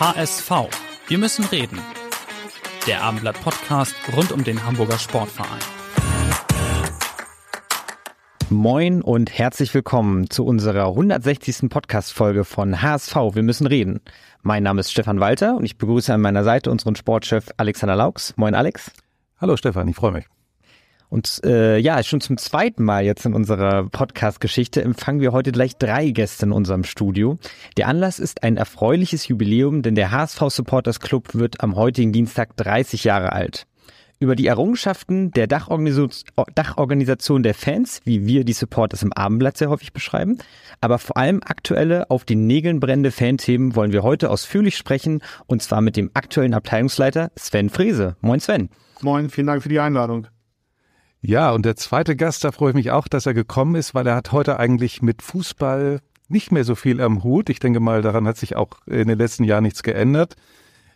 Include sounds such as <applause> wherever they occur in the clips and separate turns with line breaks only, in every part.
HSV. Wir müssen reden. Der Abendblatt Podcast rund um den Hamburger Sportverein. Moin und herzlich willkommen zu unserer 160. Podcast-Folge von HSV. Wir müssen reden. Mein Name ist Stefan Walter und ich begrüße an meiner Seite unseren Sportchef Alexander Laux. Moin Alex.
Hallo Stefan, ich freue mich.
Und äh, ja, schon zum zweiten Mal jetzt in unserer Podcast-Geschichte empfangen wir heute gleich drei Gäste in unserem Studio. Der Anlass ist ein erfreuliches Jubiläum, denn der HSV Supporters Club wird am heutigen Dienstag 30 Jahre alt. Über die Errungenschaften der Dachorganisation der Fans, wie wir die Supporters im Abendblatt sehr häufig beschreiben, aber vor allem aktuelle, auf den Nägeln brennende Fanthemen wollen wir heute ausführlich sprechen und zwar mit dem aktuellen Abteilungsleiter Sven Frese. Moin Sven.
Moin, vielen Dank für die Einladung.
Ja, und der zweite Gast, da freue ich mich auch, dass er gekommen ist, weil er hat heute eigentlich mit Fußball nicht mehr so viel am Hut. Ich denke mal, daran hat sich auch in den letzten Jahren nichts geändert.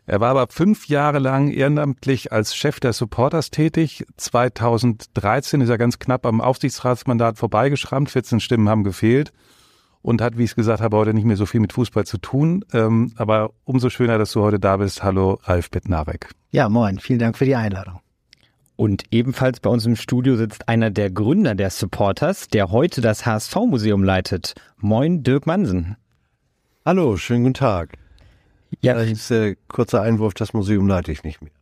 Er war aber fünf Jahre lang ehrenamtlich als Chef der Supporters tätig. 2013 ist er ganz knapp am Aufsichtsratsmandat vorbeigeschrammt. 14 Stimmen haben gefehlt und hat, wie ich es gesagt habe, heute nicht mehr so viel mit Fußball zu tun. Ähm, aber umso schöner, dass du heute da bist. Hallo, Ralf Bettnarek.
Ja, moin. Vielen Dank für die Einladung.
Und ebenfalls bei uns im Studio sitzt einer der Gründer der Supporters, der heute das HSV-Museum leitet. Moin, Dirk Mansen.
Hallo, schönen guten Tag. Ja, ist äh, kurzer Einwurf, das Museum leite ich nicht mehr.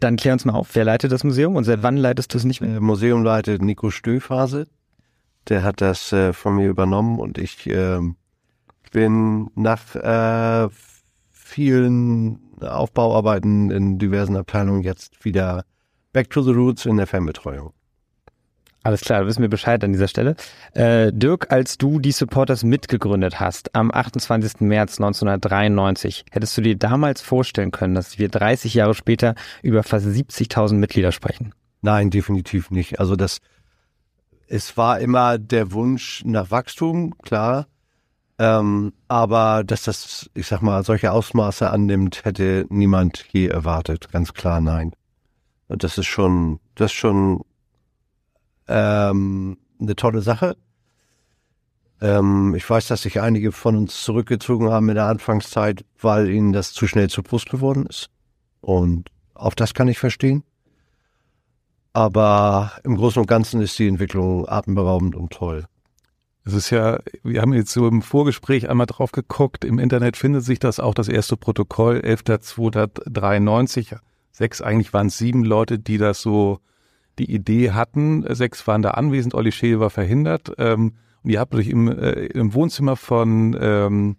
Dann klär uns mal auf, wer leitet das Museum und seit wann leitest du es nicht mehr?
Museum leitet Nico Stöfhase. Der hat das äh, von mir übernommen und ich äh, bin nach äh, vielen Aufbauarbeiten in diversen Abteilungen jetzt wieder Back to the Roots in der Fanbetreuung.
Alles klar, wissen wir Bescheid an dieser Stelle. Äh, Dirk, als du die Supporters mitgegründet hast, am 28. März 1993, hättest du dir damals vorstellen können, dass wir 30 Jahre später über fast 70.000 Mitglieder sprechen?
Nein, definitiv nicht. Also das, es war immer der Wunsch nach Wachstum, klar. Ähm, aber dass das, ich sag mal, solche Ausmaße annimmt, hätte niemand je erwartet. Ganz klar, nein. Das ist schon, das ist schon ähm, eine tolle Sache. Ähm, ich weiß, dass sich einige von uns zurückgezogen haben in der Anfangszeit, weil ihnen das zu schnell zu Brust geworden ist. Und auch das kann ich verstehen. Aber im Großen und Ganzen ist die Entwicklung atemberaubend und toll.
Es ist ja, wir haben jetzt so im Vorgespräch einmal drauf geguckt, im Internet findet sich das auch, das erste Protokoll, 11.293 sechs, eigentlich waren es sieben Leute, die das so die Idee hatten. Sechs waren da anwesend, Olli Scheel war verhindert. Ähm, und ihr habt euch im, äh, im Wohnzimmer von ähm,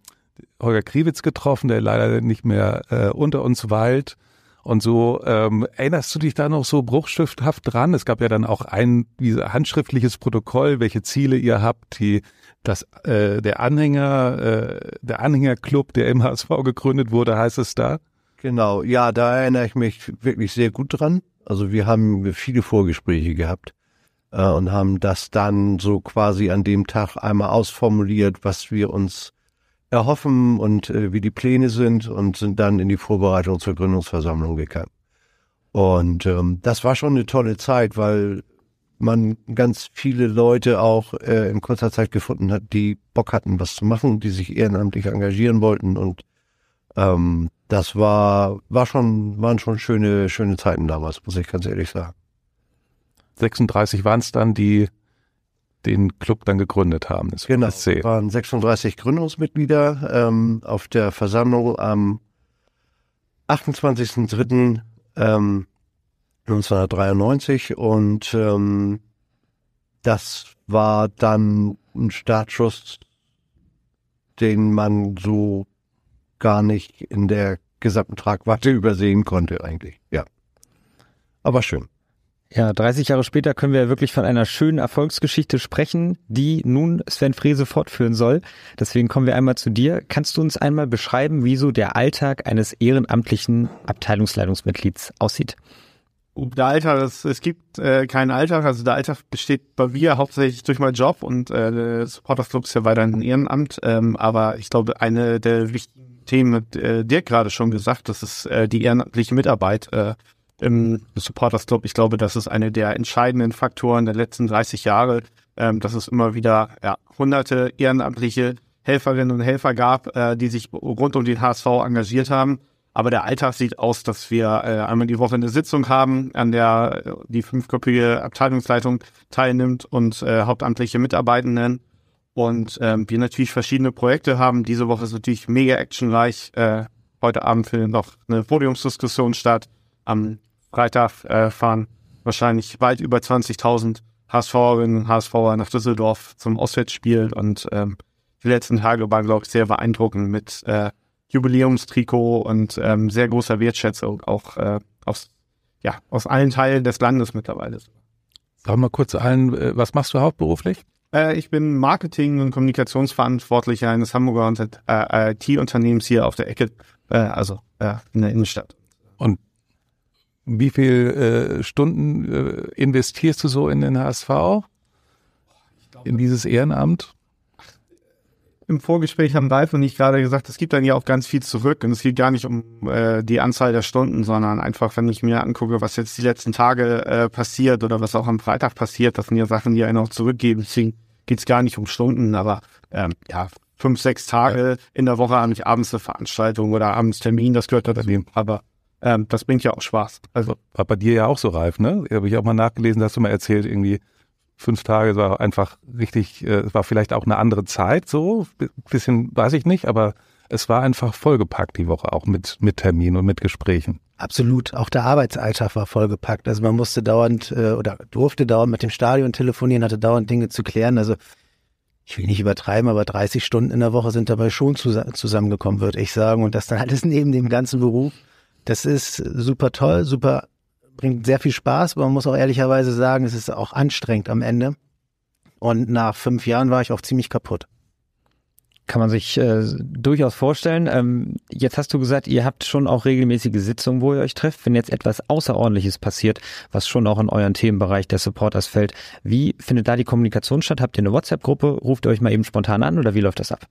Holger Kriwitz getroffen, der leider nicht mehr äh, unter uns weilt. Und so ähm, erinnerst du dich da noch so bruchstifthaft dran? Es gab ja dann auch ein wie handschriftliches Protokoll, welche Ziele ihr habt, die das äh, der Anhänger äh, der Anhängerclub, der im HSV gegründet wurde, heißt es da?
Genau, ja, da erinnere ich mich wirklich sehr gut dran. Also wir haben viele Vorgespräche gehabt äh, und haben das dann so quasi an dem Tag einmal ausformuliert, was wir uns erhoffen und äh, wie die Pläne sind und sind dann in die Vorbereitung zur Gründungsversammlung gegangen. Und ähm, das war schon eine tolle Zeit, weil man ganz viele Leute auch äh, in kurzer Zeit gefunden hat, die Bock hatten, was zu machen, die sich ehrenamtlich engagieren wollten und ähm, das war, war schon, waren schon schöne, schöne Zeiten damals, muss ich ganz ehrlich sagen.
36 waren es dann, die den Club dann gegründet haben.
Das genau, es waren 36 Gründungsmitglieder ähm, auf der Versammlung am 28.03. Ähm, 1993 und ähm, das war dann ein Startschuss, den man so gar nicht in der gesamten Tragweite übersehen konnte eigentlich. Ja. Aber schön.
Ja, 30 Jahre später können wir wirklich von einer schönen Erfolgsgeschichte sprechen, die nun Sven Frese fortführen soll. Deswegen kommen wir einmal zu dir. Kannst du uns einmal beschreiben, wie so der Alltag eines ehrenamtlichen Abteilungsleitungsmitglieds aussieht?
Der Alltag, es, es gibt äh, keinen Alltag, also der Alltag besteht bei mir hauptsächlich durch meinen Job und äh, der Supporters Club ist ja weiterhin ein Ehrenamt, ähm, aber ich glaube, eine der wichtigen Themen, hat äh, Dirk gerade schon gesagt, das ist äh, die ehrenamtliche Mitarbeit. Äh, im Supporters Club. Ich glaube, das ist eine der entscheidenden Faktoren der letzten 30 Jahre, ähm, dass es immer wieder ja, hunderte ehrenamtliche Helferinnen und Helfer gab, äh, die sich rund um den HSV engagiert haben. Aber der Alltag sieht aus, dass wir äh, einmal die Woche eine Sitzung haben, an der die fünfköpfige Abteilungsleitung teilnimmt und äh, hauptamtliche Mitarbeitenden. Und ähm, wir natürlich verschiedene Projekte haben. Diese Woche ist natürlich mega actionreich. Äh, heute Abend findet noch eine Podiumsdiskussion statt. Am Freitag äh, fahren wahrscheinlich weit über 20.000 HSVerinnen und HSVer nach Düsseldorf zum Auswärtsspiel und ähm, die letzten Tage waren, glaube ich, sehr beeindruckend mit äh, Jubiläumstrikot und ähm, sehr großer Wertschätzung auch äh, aus, ja, aus allen Teilen des Landes mittlerweile.
Sag mal kurz allen, äh, was machst du hauptberuflich?
Äh, ich bin Marketing- und Kommunikationsverantwortlicher eines Hamburger äh, IT-Unternehmens hier auf der Ecke, äh, also in der Innenstadt.
Und wie viel Stunden investierst du so in den HSV? In dieses Ehrenamt?
Im Vorgespräch haben Ralf und ich gerade gesagt, es gibt dann ja auch ganz viel zurück und es geht gar nicht um die Anzahl der Stunden, sondern einfach, wenn ich mir angucke, was jetzt die letzten Tage passiert oder was auch am Freitag passiert, das sind ja Sachen, die einen auch zurückgeben. Deswegen geht es gar nicht um Stunden, aber ähm, ja, fünf, sechs Tage ja. in der Woche habe ich abends eine Veranstaltung oder abends Termin, das gehört dazu. Aber ähm, das bringt ja auch Spaß.
Also war bei dir ja auch so reif, ne? Habe ich auch mal nachgelesen, hast du mal erzählt, irgendwie fünf Tage war einfach richtig, äh, es war vielleicht auch eine andere Zeit, so bisschen, weiß ich nicht, aber es war einfach vollgepackt die Woche auch mit mit Terminen und mit Gesprächen.
Absolut, auch der Arbeitsalltag war vollgepackt. Also man musste dauernd äh, oder durfte dauernd mit dem Stadion telefonieren, hatte dauernd Dinge zu klären. Also ich will nicht übertreiben, aber 30 Stunden in der Woche sind dabei schon zusammengekommen, würde ich sagen. Und das dann alles <laughs> neben dem ganzen Beruf. Das ist super toll, super, bringt sehr viel Spaß, aber man muss auch ehrlicherweise sagen, es ist auch anstrengend am Ende. Und nach fünf Jahren war ich auch ziemlich kaputt.
Kann man sich äh, durchaus vorstellen. Ähm, jetzt hast du gesagt, ihr habt schon auch regelmäßige Sitzungen, wo ihr euch trefft. Wenn jetzt etwas Außerordentliches passiert, was schon auch in euren Themenbereich der Supporters fällt, wie findet da die Kommunikation statt? Habt ihr eine WhatsApp-Gruppe? Ruft ihr euch mal eben spontan an oder wie läuft das ab?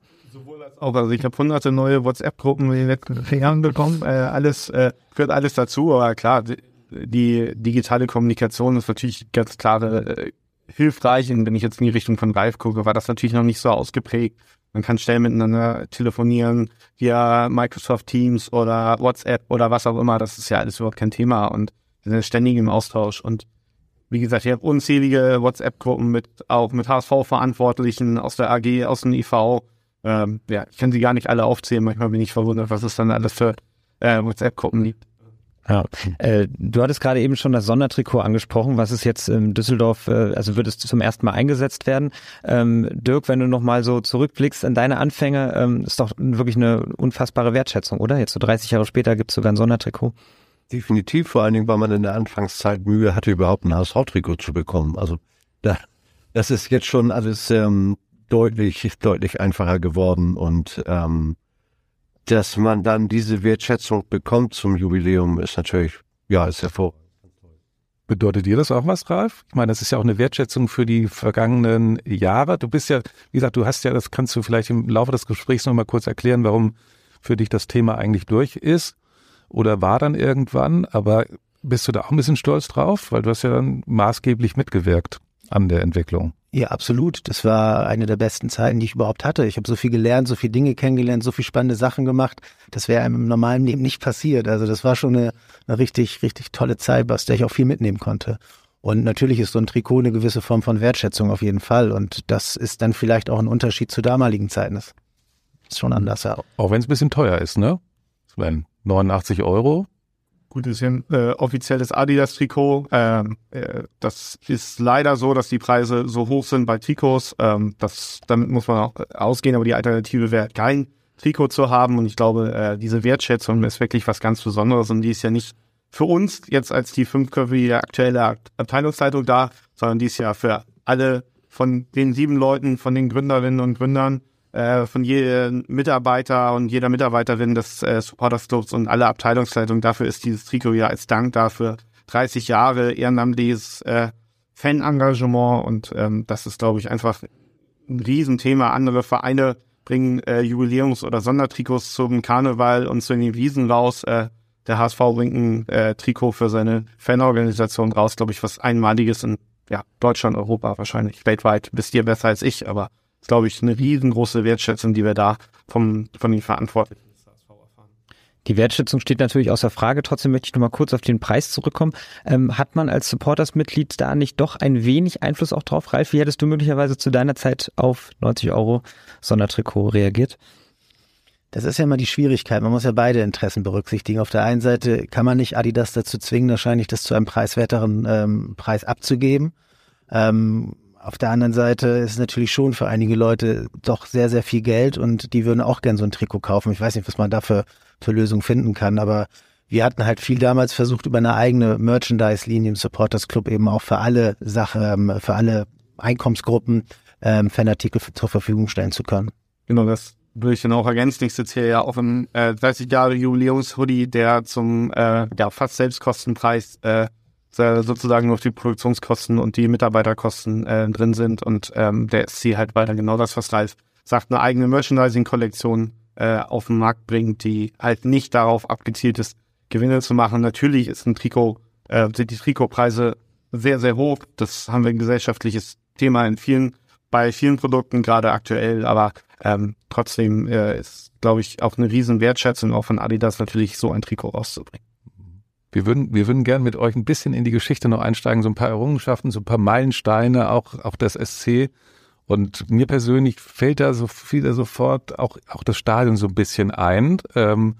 auch. Also ich habe hunderte neue WhatsApp-Gruppen in den letzten Jahren bekommen. Äh, alles äh, gehört alles dazu, aber klar, die, die digitale Kommunikation ist natürlich ganz klar äh, hilfreich. Und wenn ich jetzt in die Richtung von Ralf gucke, war das natürlich noch nicht so ausgeprägt. Man kann schnell miteinander telefonieren via Microsoft Teams oder WhatsApp oder was auch immer. Das ist ja alles überhaupt kein Thema und wir sind ständig im Austausch. Und wie gesagt, ich habe unzählige WhatsApp-Gruppen mit auch mit HSV-Verantwortlichen aus der AG, aus dem IV, ähm, ja, ich kann sie gar nicht alle aufzählen. Manchmal bin ich verwundert, was es dann alles für äh, WhatsApp-Gruppen gibt.
Ja, äh, du hattest gerade eben schon das Sondertrikot angesprochen, was ist jetzt in Düsseldorf, äh, also wird es zum ersten Mal eingesetzt werden. Ähm, Dirk, wenn du nochmal so zurückblickst an deine Anfänge, ähm, ist doch wirklich eine unfassbare Wertschätzung, oder? Jetzt so 30 Jahre später gibt es sogar ein Sondertrikot.
Definitiv, vor allen Dingen, weil man in der Anfangszeit Mühe hatte, überhaupt ein HSV-Trikot zu bekommen. Also da, das ist jetzt schon alles ähm, deutlich, deutlich einfacher geworden und ähm, dass man dann diese Wertschätzung bekommt zum Jubiläum ist natürlich, ja, ist hervorragend.
Bedeutet dir das auch was, Ralf? Ich meine, das ist ja auch eine Wertschätzung für die vergangenen Jahre. Du bist ja, wie gesagt, du hast ja, das kannst du vielleicht im Laufe des Gesprächs noch mal kurz erklären, warum für dich das Thema eigentlich durch ist oder war dann irgendwann. Aber bist du da auch ein bisschen stolz drauf? Weil du hast ja dann maßgeblich mitgewirkt an der Entwicklung.
Ja, absolut. Das war eine der besten Zeiten, die ich überhaupt hatte. Ich habe so viel gelernt, so viele Dinge kennengelernt, so viele spannende Sachen gemacht. Das wäre einem im normalen Leben nicht passiert. Also das war schon eine, eine richtig, richtig tolle Zeit, aus der ich auch viel mitnehmen konnte. Und natürlich ist so ein Trikot eine gewisse Form von Wertschätzung auf jeden Fall. Und das ist dann vielleicht auch ein Unterschied zu damaligen Zeiten. Das ist schon anders. Ja.
Auch wenn es ein bisschen teuer ist, ne? Sven, 89 Euro
Gut, das ist ja ein äh, offizielles Adidas-Trikot. Ähm, äh, das ist leider so, dass die Preise so hoch sind bei Trikots. Ähm, das, damit muss man auch äh, ausgehen, aber die Alternative wäre kein Trikot zu haben. Und ich glaube, äh, diese Wertschätzung ist wirklich was ganz Besonderes und die ist ja nicht für uns jetzt als die fünfköpfige aktuelle Abteilungsleitung da, sondern dies Jahr für alle von den sieben Leuten, von den Gründerinnen und Gründern, äh, von jedem Mitarbeiter und jeder Mitarbeiterin des äh, Supporters und alle Abteilungsleitungen. Dafür ist dieses Trikot ja als Dank dafür 30 Jahre ehrenamtliches äh, Fan-Engagement und ähm, das ist, glaube ich, einfach ein Riesenthema. Andere Vereine bringen äh, Jubiläums- oder Sondertrikots zum Karneval und zu den Wiesen raus. Äh, der HSV bringt ein äh, Trikot für seine Fanorganisation raus, glaube ich, was einmaliges in ja, Deutschland, Europa wahrscheinlich, weltweit. Bist ihr besser als ich, aber ist, glaube ich, eine riesengroße Wertschätzung, die wir da vom, von den Verantwortlichen
die Wertschätzung steht natürlich außer Frage. Trotzdem möchte ich noch mal kurz auf den Preis zurückkommen. Ähm, hat man als Supporters-Mitglied da nicht doch ein wenig Einfluss auch drauf? Ralf, wie hättest du möglicherweise zu deiner Zeit auf 90 Euro Sondertrikot reagiert?
Das ist ja immer die Schwierigkeit. Man muss ja beide Interessen berücksichtigen. Auf der einen Seite kann man nicht Adidas dazu zwingen, wahrscheinlich das zu einem preiswerteren ähm, Preis abzugeben. Ähm, auf der anderen Seite ist es natürlich schon für einige Leute doch sehr, sehr viel Geld und die würden auch gern so ein Trikot kaufen. Ich weiß nicht, was man dafür für Lösungen finden kann, aber wir hatten halt viel damals versucht, über eine eigene Merchandise-Linie im Supporters Club eben auch für alle Sachen, ähm, für alle Einkommensgruppen ähm, Fanartikel zur Verfügung stellen zu können.
Genau, das würde ich dann auch ergänzen. Ich sitze hier ja auf einem äh, 30 Jahre Jubiläums-Hoodie, der zum äh, ja, fast Selbstkostenpreis äh, sozusagen nur auf die Produktionskosten und die Mitarbeiterkosten äh, drin sind. Und ähm, der SC halt weiter genau das, was Ralf sagt, eine eigene Merchandising-Kollektion äh, auf den Markt bringt, die halt nicht darauf abgezielt ist, Gewinne zu machen. Natürlich ist ein Trikot, äh, sind die Trikotpreise sehr, sehr hoch. Das haben wir ein gesellschaftliches Thema in vielen, bei vielen Produkten gerade aktuell, aber ähm, trotzdem äh, ist, glaube ich, auch eine riesen Wertschätzung auch von Adidas natürlich so ein Trikot rauszubringen.
Wir würden, wir würden gern mit euch ein bisschen in die Geschichte noch einsteigen, so ein paar Errungenschaften, so ein paar Meilensteine, auch, auch das SC. Und mir persönlich fällt da so viel sofort auch, auch das Stadion so ein bisschen ein. Ähm,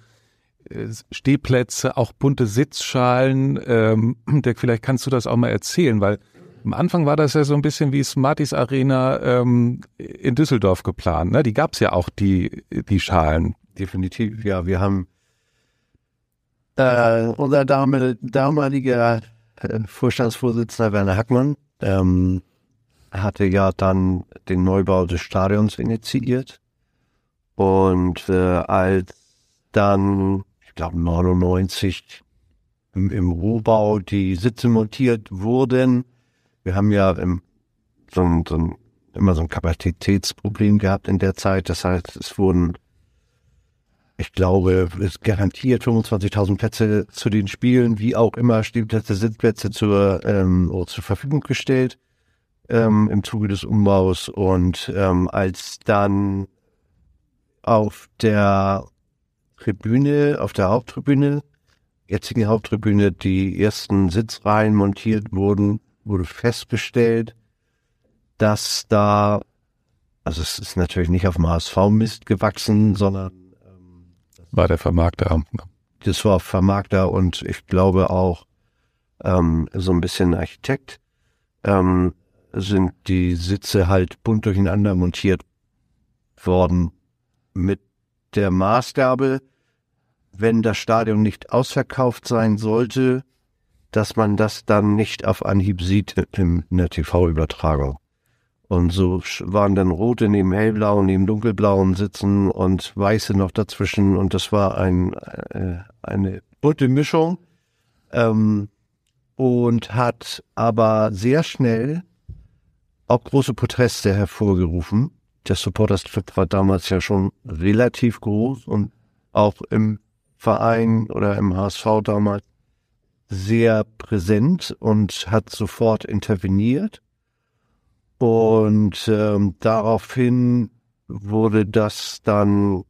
Stehplätze, auch bunte Sitzschalen. Ähm, Dirk, vielleicht kannst du das auch mal erzählen, weil am Anfang war das ja so ein bisschen wie Smarties Arena ähm, in Düsseldorf geplant. Ne? Die gab's ja auch, die, die Schalen.
Definitiv, ja. Wir haben äh, unser damaliger äh, Vorstandsvorsitzender Werner Hackmann ähm, hatte ja dann den Neubau des Stadions initiiert. Und äh, als dann, ich glaube 99, im, im Rohbau die Sitze montiert wurden, wir haben ja im, so, so immer so ein Kapazitätsproblem gehabt in der Zeit. Das heißt, es wurden ich glaube, es garantiert 25.000 Plätze zu den Spielen, wie auch immer, Stehplätze, Sitzplätze zur, ähm, zur Verfügung gestellt ähm, im Zuge des Umbaus. Und ähm, als dann auf der Tribüne, auf der Haupttribüne, jetzigen Haupttribüne, die ersten Sitzreihen montiert wurden, wurde festgestellt, dass da, also es ist natürlich nicht auf dem HSV-Mist gewachsen, sondern
war der Vermarkter.
Das war Vermarkter und ich glaube auch ähm, so ein bisschen Architekt. Ähm, sind die Sitze halt bunt durcheinander montiert worden mit der Maßgabe, wenn das Stadion nicht ausverkauft sein sollte, dass man das dann nicht auf Anhieb sieht in der TV-Übertragung. Und so waren dann rote neben hellblauen, neben dunkelblauen sitzen und weiße noch dazwischen. Und das war ein, äh, eine bunte Mischung. Ähm, und hat aber sehr schnell auch große Proteste hervorgerufen. Der Supporters Club war damals ja schon relativ groß und auch im Verein oder im HSV damals sehr präsent und hat sofort interveniert und ähm, daraufhin wurde das dann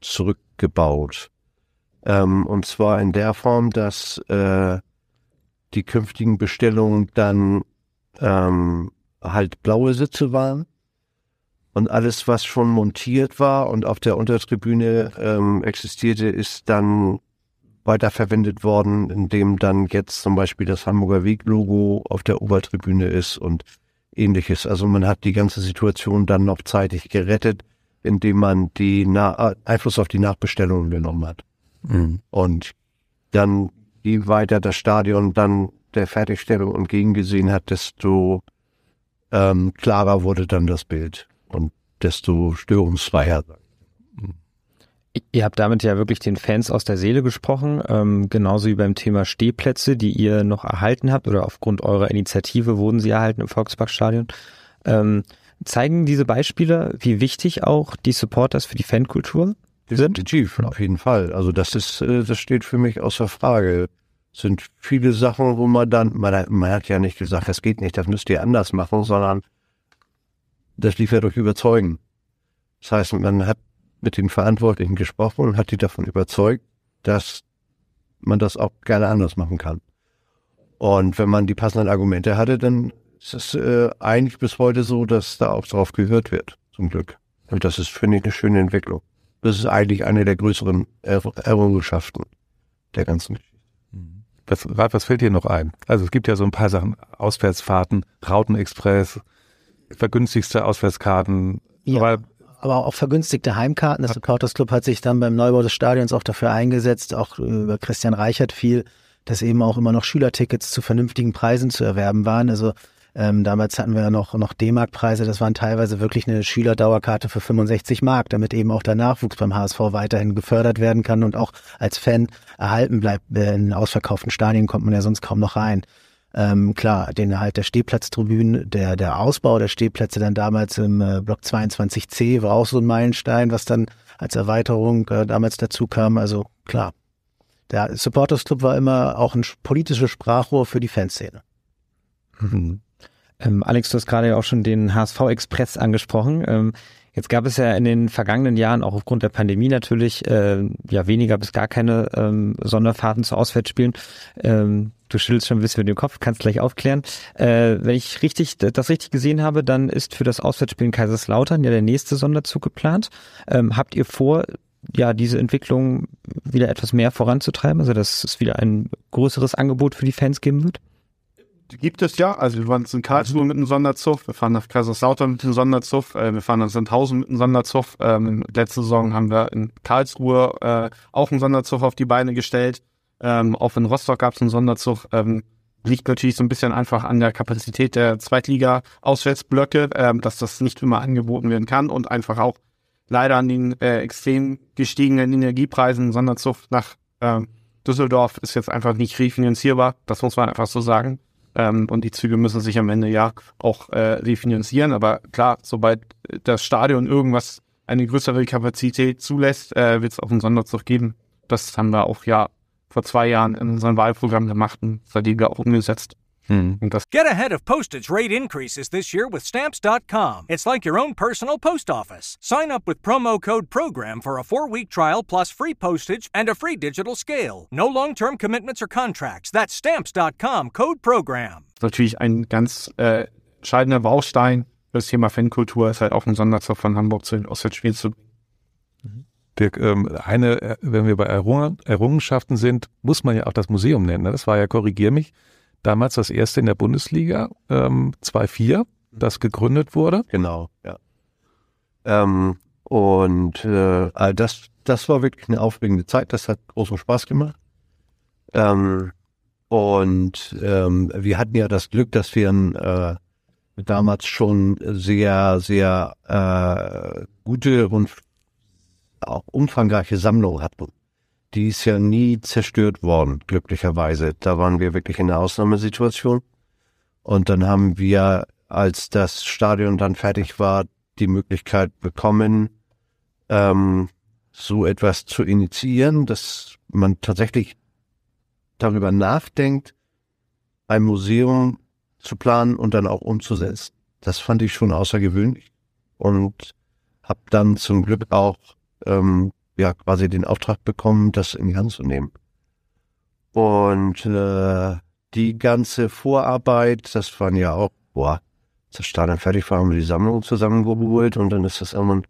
zurückgebaut. Ähm, und zwar in der Form, dass äh, die künftigen Bestellungen dann ähm, halt blaue Sitze waren. Und alles, was schon montiert war und auf der Untertribüne ähm, existierte, ist dann weiterverwendet worden, indem dann jetzt zum Beispiel das Hamburger Weg-Logo auf der Obertribüne ist und ähnliches. Also man hat die ganze Situation dann noch zeitig gerettet, indem man die Na Einfluss auf die Nachbestellungen genommen hat. Mhm. Und dann je weiter das Stadion dann der Fertigstellung entgegengesehen hat, desto ähm, klarer wurde dann das Bild und desto störungsfreier.
Ihr habt damit ja wirklich den Fans aus der Seele gesprochen, ähm, genauso wie beim Thema Stehplätze, die ihr noch erhalten habt oder aufgrund eurer Initiative wurden sie erhalten im Volksparkstadion. Ähm, zeigen diese Beispiele, wie wichtig auch die Supporters für die Fankultur sind?
Definitiv, auf jeden Fall. Also das ist, äh, das steht für mich außer Frage. Es sind viele Sachen, wo man dann, man hat, man hat ja nicht gesagt, das geht nicht, das müsst ihr anders machen, sondern das lief ja durch Überzeugen. Das heißt, man hat mit den Verantwortlichen gesprochen und hat die davon überzeugt, dass man das auch gerne anders machen kann. Und wenn man die passenden Argumente hatte, dann ist es äh, eigentlich bis heute so, dass da auch drauf gehört wird, zum Glück. Und das ist, finde ich, eine schöne Entwicklung. Das ist eigentlich eine der größeren er Errungenschaften der ganzen Geschichte.
Was, was fällt dir noch ein? Also es gibt ja so ein paar Sachen, Auswärtsfahrten, Rautenexpress, vergünstigste Auswärtskarten,
Ja.
aber
aber auch vergünstigte Heimkarten. Das Supporters Club hat sich dann beim Neubau des Stadions auch dafür eingesetzt, auch über Christian Reichert viel, dass eben auch immer noch Schülertickets zu vernünftigen Preisen zu erwerben waren. Also ähm, damals hatten wir ja noch, noch D-Mark-Preise, das waren teilweise wirklich eine Schülerdauerkarte für 65 Mark, damit eben auch der Nachwuchs beim HSV weiterhin gefördert werden kann und auch als Fan erhalten bleibt. In ausverkauften Stadien kommt man ja sonst kaum noch rein. Ähm, klar, den Erhalt der Stehplatztribünen, der, der Ausbau der Stehplätze dann damals im äh, Block 22c war auch so ein Meilenstein, was dann als Erweiterung äh, damals dazu kam. Also klar, der Supporters Club war immer auch ein sch- politisches Sprachrohr für die Fanszene.
Ähm, Alex, du hast gerade ja auch schon den HSV Express angesprochen. Ähm, jetzt gab es ja in den vergangenen Jahren auch aufgrund der Pandemie natürlich äh, ja weniger bis gar keine ähm, Sonderfahrten zu Auswärtsspielen. Ähm, du schüttelst schon ein bisschen mit dem Kopf, kannst gleich aufklären. Äh, wenn ich richtig das richtig gesehen habe, dann ist für das Auswärtsspiel in Kaiserslautern ja der nächste Sonderzug geplant. Ähm, habt ihr vor, ja diese Entwicklung wieder etwas mehr voranzutreiben, also dass es wieder ein größeres Angebot für die Fans geben wird?
Gibt es ja. Also wir waren jetzt in Karlsruhe mit einem Sonderzug, wir fahren nach Kaiserslautern mit einem Sonderzug, äh, wir fahren nach Sandhausen mit einem Sonderzug. Ähm, letzte Saison haben wir in Karlsruhe äh, auch einen Sonderzug auf die Beine gestellt. Ähm, auch in Rostock gab es einen Sonderzug. Ähm, liegt natürlich so ein bisschen einfach an der Kapazität der Zweitliga-Auswärtsblöcke, ähm, dass das nicht immer angeboten werden kann und einfach auch leider an den äh, extrem gestiegenen Energiepreisen. Sonderzug nach ähm, Düsseldorf ist jetzt einfach nicht refinanzierbar. Das muss man einfach so sagen. Ähm, und die Züge müssen sich am Ende ja auch äh, refinanzieren. Aber klar, sobald das Stadion irgendwas eine größere Kapazität zulässt, äh, wird es auch einen Sonderzug geben. Das haben wir auch ja vor zwei Jahren in unserem Wahlprogramm gemacht und seitdem wir auch umgesetzt.
hm.
Und das
Get ahead of postage rate increases this year with Stamps.com. It's like your own personal post office. Sign up with promo code PROGRAM for a four week trial plus free postage and a free digital scale. No long term commitments or contracts. That's Stamps.com code PROGRAM.
ist natürlich ein ganz äh, entscheidender Baustein für das Thema Fankultur, ist halt auch ein Sonderzug von Hamburg zu den Auswärtsspielen zu
Dirk, ähm, eine, äh, wenn wir bei Errungen, Errungenschaften sind, muss man ja auch das Museum nennen. ne? Das war ja, korrigier mich, damals das erste in der Bundesliga, ähm, 2-4, das gegründet wurde.
Genau, ja. Ähm, und äh, das, das war wirklich eine aufregende Zeit. Das hat großen Spaß gemacht. Ähm, und ähm, wir hatten ja das Glück, dass wir ein, äh, damals schon sehr, sehr äh, gute und auch umfangreiche Sammlung hatten. Die ist ja nie zerstört worden, glücklicherweise. Da waren wir wirklich in einer Ausnahmesituation. Und dann haben wir, als das Stadion dann fertig war, die Möglichkeit bekommen, ähm, so etwas zu initiieren, dass man tatsächlich darüber nachdenkt, ein Museum zu planen und dann auch umzusetzen. Das fand ich schon außergewöhnlich und habe dann zum Glück auch ähm, ja quasi den Auftrag bekommen, das in die Hand zu nehmen. Und äh, die ganze Vorarbeit, das waren ja auch, boah, das Stadion fertig war, haben wir die Sammlung zusammengeholt und dann ist das irgendwann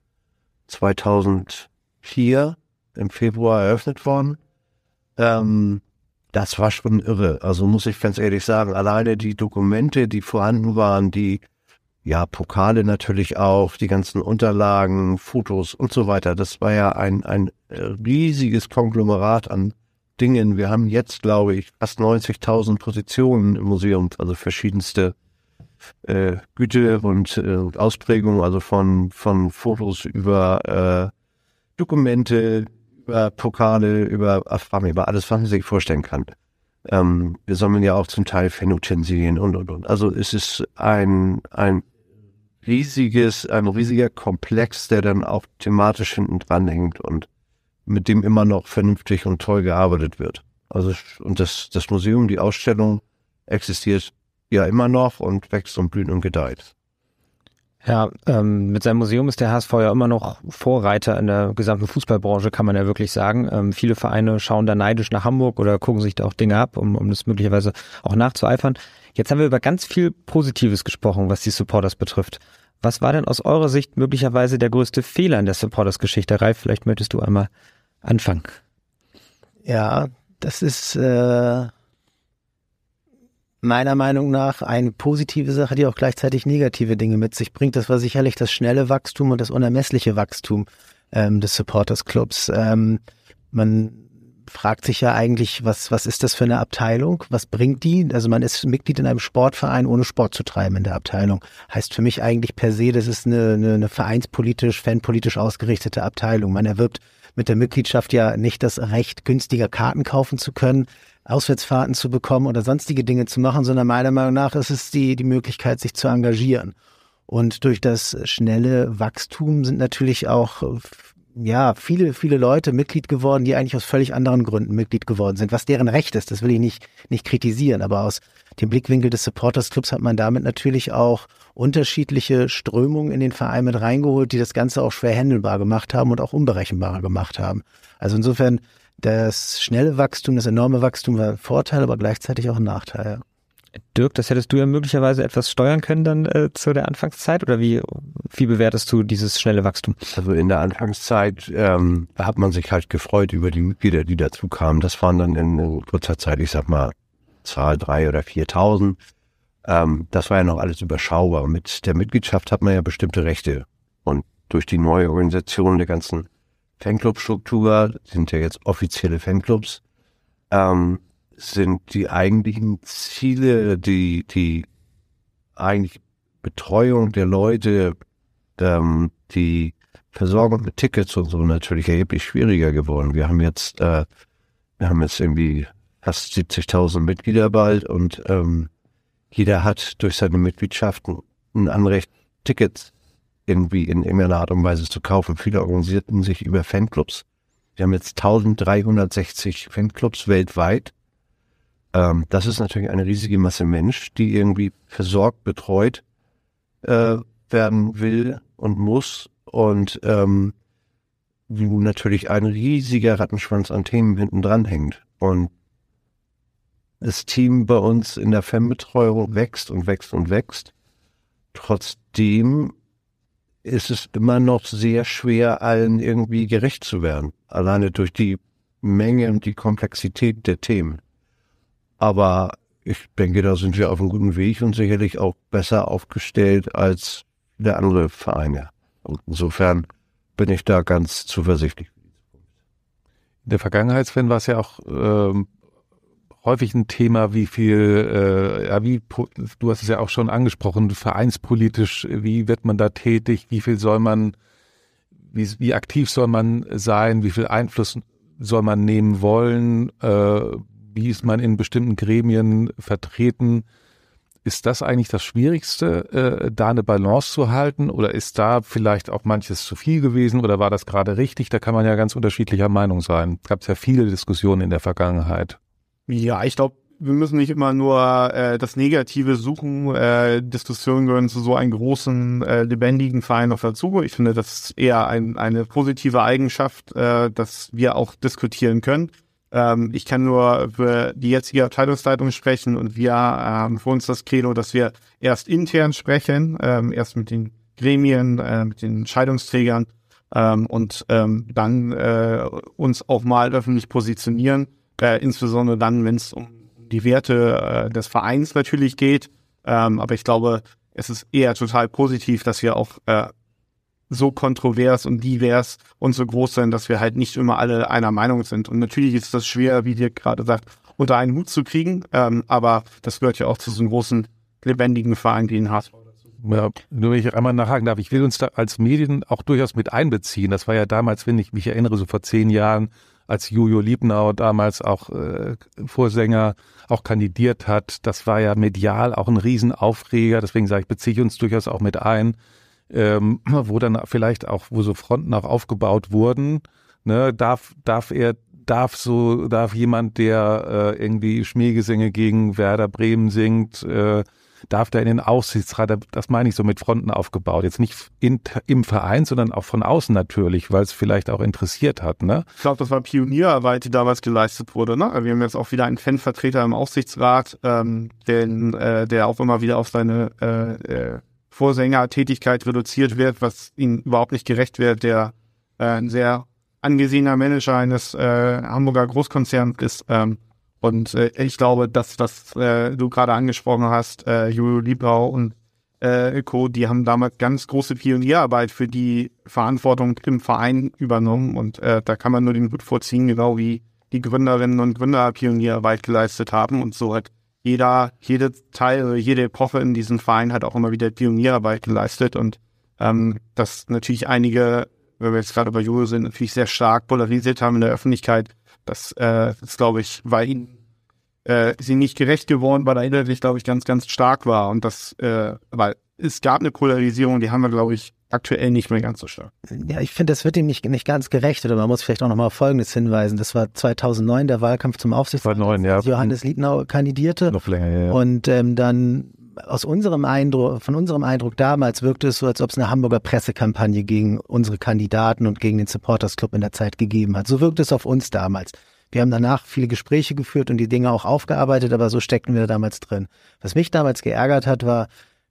2004 im Februar eröffnet worden. Ähm, das war schon irre. Also muss ich ganz ehrlich sagen, alleine die Dokumente, die vorhanden waren, die ja, Pokale natürlich auch, die ganzen Unterlagen, Fotos und so weiter. Das war ja ein, ein riesiges Konglomerat an Dingen. Wir haben jetzt, glaube ich, fast 90.000 Positionen im Museum, also verschiedenste äh, Güte und äh, Ausprägungen, also von, von Fotos über äh, Dokumente, über Pokale, über Aframe, über alles, was man sich vorstellen kann. Ähm, wir sammeln ja auch zum Teil Phänotensilien und, und, und. Also es ist ein, ein riesiges, ein riesiger Komplex, der dann auch thematisch hinten dran hängt und mit dem immer noch vernünftig und toll gearbeitet wird. Also, und das, das Museum, die Ausstellung existiert ja immer noch und wächst und blüht und gedeiht.
Ja, ähm, mit seinem Museum ist der HSV ja immer noch Vorreiter in der gesamten Fußballbranche, kann man ja wirklich sagen. Ähm, viele Vereine schauen da neidisch nach Hamburg oder gucken sich da auch Dinge ab, um, um das möglicherweise auch nachzueifern. Jetzt haben wir über ganz viel Positives gesprochen, was die Supporters betrifft. Was war denn aus eurer Sicht möglicherweise der größte Fehler in der Supporters-Geschichte? Ralf, vielleicht möchtest du einmal anfangen.
Ja, das ist äh, meiner Meinung nach eine positive Sache, die auch gleichzeitig negative Dinge mit sich bringt. Das war sicherlich das schnelle Wachstum und das unermessliche Wachstum ähm, des Supporters Clubs. Ähm, man fragt sich ja eigentlich, was, was ist das für eine Abteilung? Was bringt die? Also man ist Mitglied in einem Sportverein, ohne Sport zu treiben in der Abteilung. Heißt für mich eigentlich per se, das ist eine, eine, eine vereinspolitisch, fanpolitisch ausgerichtete Abteilung. Man erwirbt mit der Mitgliedschaft ja nicht das Recht, günstiger Karten kaufen zu können. Auswärtsfahrten zu bekommen oder sonstige Dinge zu machen, sondern meiner Meinung nach ist es die, die Möglichkeit, sich zu engagieren. Und durch das schnelle Wachstum sind natürlich auch ja, viele, viele Leute Mitglied geworden, die eigentlich aus völlig anderen Gründen Mitglied geworden sind. Was deren Recht ist, das will ich nicht, nicht kritisieren. Aber aus dem Blickwinkel des Supporters Clubs hat man damit natürlich auch unterschiedliche Strömungen in den Verein mit reingeholt, die das Ganze auch schwer handelbar gemacht haben und auch unberechenbarer gemacht haben. Also insofern das schnelle Wachstum, das enorme Wachstum war ein Vorteil, aber gleichzeitig auch ein Nachteil.
Dirk, das hättest du ja möglicherweise etwas steuern können dann äh, zu der Anfangszeit oder wie, wie bewertest du dieses schnelle Wachstum?
Also in der Anfangszeit ähm, hat man sich halt gefreut über die Mitglieder, die dazu kamen. Das waren dann in, kurzer Zeit, ich sag mal, Zahl drei oder viertausend. Ähm, das war ja noch alles überschaubar. Mit der Mitgliedschaft hat man ja bestimmte Rechte. Und durch die neue Organisation der ganzen Fanclub-Struktur, sind ja jetzt offizielle Fanclubs, ähm, sind die eigentlichen Ziele, die, die eigentlich Betreuung der Leute, ähm, die Versorgung mit Tickets und so natürlich erheblich schwieriger geworden. Wir haben jetzt, äh, wir haben jetzt irgendwie fast 70.000 Mitglieder bald und ähm, jeder hat durch seine Mitgliedschaften ein Anrecht, Tickets irgendwie in irgendeiner Art und Weise zu kaufen. Viele organisierten sich über Fanclubs. Wir haben jetzt 1360 Fanclubs weltweit. Ähm, das ist natürlich eine riesige Masse Mensch, die irgendwie versorgt, betreut äh, werden will und muss und ähm, wo natürlich ein riesiger Rattenschwanz an Themen hinten dran hängt. Und das Team bei uns in der Fanbetreuung wächst und wächst und wächst. Trotzdem ist es immer noch sehr schwer, allen irgendwie gerecht zu werden. Alleine durch die Menge und die Komplexität der Themen. Aber ich denke, da sind wir auf einem guten Weg und sicherlich auch besser aufgestellt als der andere Vereine. Und insofern bin ich da ganz zuversichtlich.
In der Vergangenheit, Sven, war es ja auch ähm, häufig ein Thema, wie viel, äh, ja, wie, du hast es ja auch schon angesprochen, vereinspolitisch, wie wird man da tätig, wie viel soll man, wie, wie aktiv soll man sein, wie viel Einfluss soll man nehmen wollen, äh, wie ist man in bestimmten Gremien vertreten. Ist das eigentlich das Schwierigste, äh, da eine Balance zu halten? Oder ist da vielleicht auch manches zu viel gewesen? Oder war das gerade richtig? Da kann man ja ganz unterschiedlicher Meinung sein. Gab es ja viele Diskussionen in der Vergangenheit.
Ja, ich glaube, wir müssen nicht immer nur äh, das Negative suchen. Äh, Diskussionen gehören zu so einem großen, äh, lebendigen Verein noch dazu. Ich finde, das ist eher ein, eine positive Eigenschaft, äh, dass wir auch diskutieren können. Ähm, ich kann nur für die jetzige Abteilungsleitung sprechen und wir haben für uns das Credo, dass wir erst intern sprechen, ähm, erst mit den Gremien, äh, mit den Entscheidungsträgern ähm, und ähm, dann äh, uns auch mal öffentlich positionieren äh, insbesondere dann, wenn es um die Werte äh, des Vereins natürlich geht. Ähm, aber ich glaube, es ist eher total positiv, dass wir auch äh, so kontrovers und divers und so groß sein, dass wir halt nicht immer alle einer Meinung sind. Und natürlich ist das schwer, wie dir gerade sagt, unter einen Hut zu kriegen, ähm, aber das gehört ja auch zu so einem großen, lebendigen Verein den HSV.
Ja, nur wenn ich einmal nachhaken darf, ich will uns da als Medien auch durchaus mit einbeziehen. Das war ja damals, wenn ich mich erinnere, so vor zehn Jahren, als Jojo Liebnau damals auch äh, Vorsänger auch kandidiert hat. Das war ja medial auch ein Riesenaufreger. Deswegen sage ich, beziehe ich uns durchaus auch mit ein, ähm, <clears throat> wo dann vielleicht auch, wo so Fronten auch aufgebaut wurden. Ne, darf, darf er, darf so, darf jemand, der äh, irgendwie Schmähgesänge gegen Werder Bremen singt, äh, darf der in den Aufsichtsrat, das meine ich so mit Fronten aufgebaut. Jetzt nicht in, im Verein, sondern auch von außen natürlich, weil es vielleicht auch interessiert hat. Ne?
Ich glaube, das war Pionierarbeit, die damals geleistet wurde. Ne? Wir haben jetzt auch wieder einen Fanvertreter im Aufsichtsrat, ähm, den, äh, der auch immer wieder auf seine äh, äh, Vorsängertätigkeit reduziert wird, was ihm überhaupt nicht gerecht wird, der äh, ein sehr angesehener Manager eines äh, Hamburger Großkonzerns ist. Ähm, und äh, ich glaube, dass was äh, du gerade angesprochen hast, äh, Julio Liebau und äh, Co., die haben damals ganz große Pionierarbeit für die Verantwortung im Verein übernommen. Und äh, da kann man nur den Hut vorziehen, genau wie die Gründerinnen und Gründer Pionierarbeit geleistet haben. Und so hat jeder, jede Teil, jede Epoche in diesem Verein hat auch immer wieder Pionierarbeit geleistet. Und ähm, dass natürlich einige, wenn wir jetzt gerade bei Julio sind, natürlich sehr stark polarisiert haben in der Öffentlichkeit, das äh, ist, glaube ich, war ihnen äh, sie nicht gerecht geworden, weil er innerlich, glaube ich, ganz, ganz stark war. Und das, äh, weil es gab eine Polarisierung, die haben wir, glaube ich, aktuell nicht mehr ganz so stark.
Ja, ich finde, das wird ihm nicht, nicht ganz gerecht. Oder man muss vielleicht auch nochmal auf Folgendes hinweisen. Das war 2009 der Wahlkampf zum Aufsichtsrat.
2009, ja.
Johannes Liebnau kandidierte.
Noch länger, ja. ja.
Und ähm, dann aus unserem Eindruck, von unserem Eindruck damals wirkte es so, als ob es eine Hamburger Pressekampagne gegen unsere Kandidaten und gegen den Supporters Club in der Zeit gegeben hat. So wirkte es auf uns damals. Wir haben danach viele Gespräche geführt und die Dinge auch aufgearbeitet, aber so steckten wir damals drin. Was mich damals geärgert hat, war,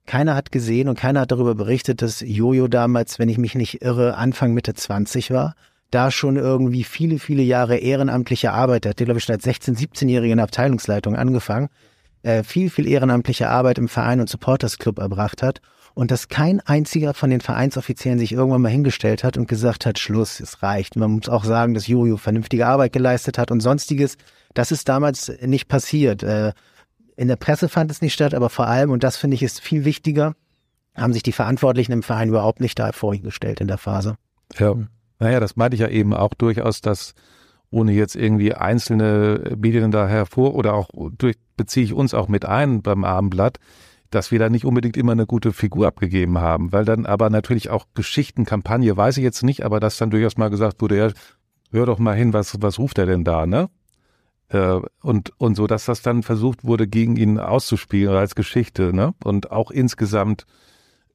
keiner hat gesehen und keiner hat darüber berichtet, dass Jojo damals, wenn ich mich nicht irre, Anfang Mitte 20 war, da schon irgendwie viele, viele Jahre ehrenamtliche Arbeit, der hat, glaube ich, schon als 16-, 17-Jähriger in der Abteilungsleitung angefangen, äh, viel, viel ehrenamtliche Arbeit im Verein und Supporters Club erbracht hat und dass kein einziger von den Vereinsoffiziellen sich irgendwann mal hingestellt hat und gesagt hat, Schluss, es reicht. Man muss auch sagen, dass Jojo vernünftige Arbeit geleistet hat und sonstiges. Das ist damals nicht passiert. In der Presse fand es nicht statt, aber vor allem, und das finde ich ist viel wichtiger, haben sich die Verantwortlichen im Verein überhaupt nicht da vorgestellt in der Phase.
Ja, naja, das meinte ich ja eben auch durchaus, dass ohne jetzt irgendwie einzelne Medien da hervor oder auch durch, beziehe ich uns auch mit ein beim Abendblatt, dass wir da nicht unbedingt immer eine gute Figur abgegeben haben, weil dann aber natürlich auch Geschichten, Kampagne, weiß ich jetzt nicht, aber dass dann durchaus mal gesagt wurde, ja, hör doch mal hin, was, was ruft er denn da, ne? Äh, und, und so, dass das dann versucht wurde, gegen ihn auszuspielen als Geschichte, ne? Und auch insgesamt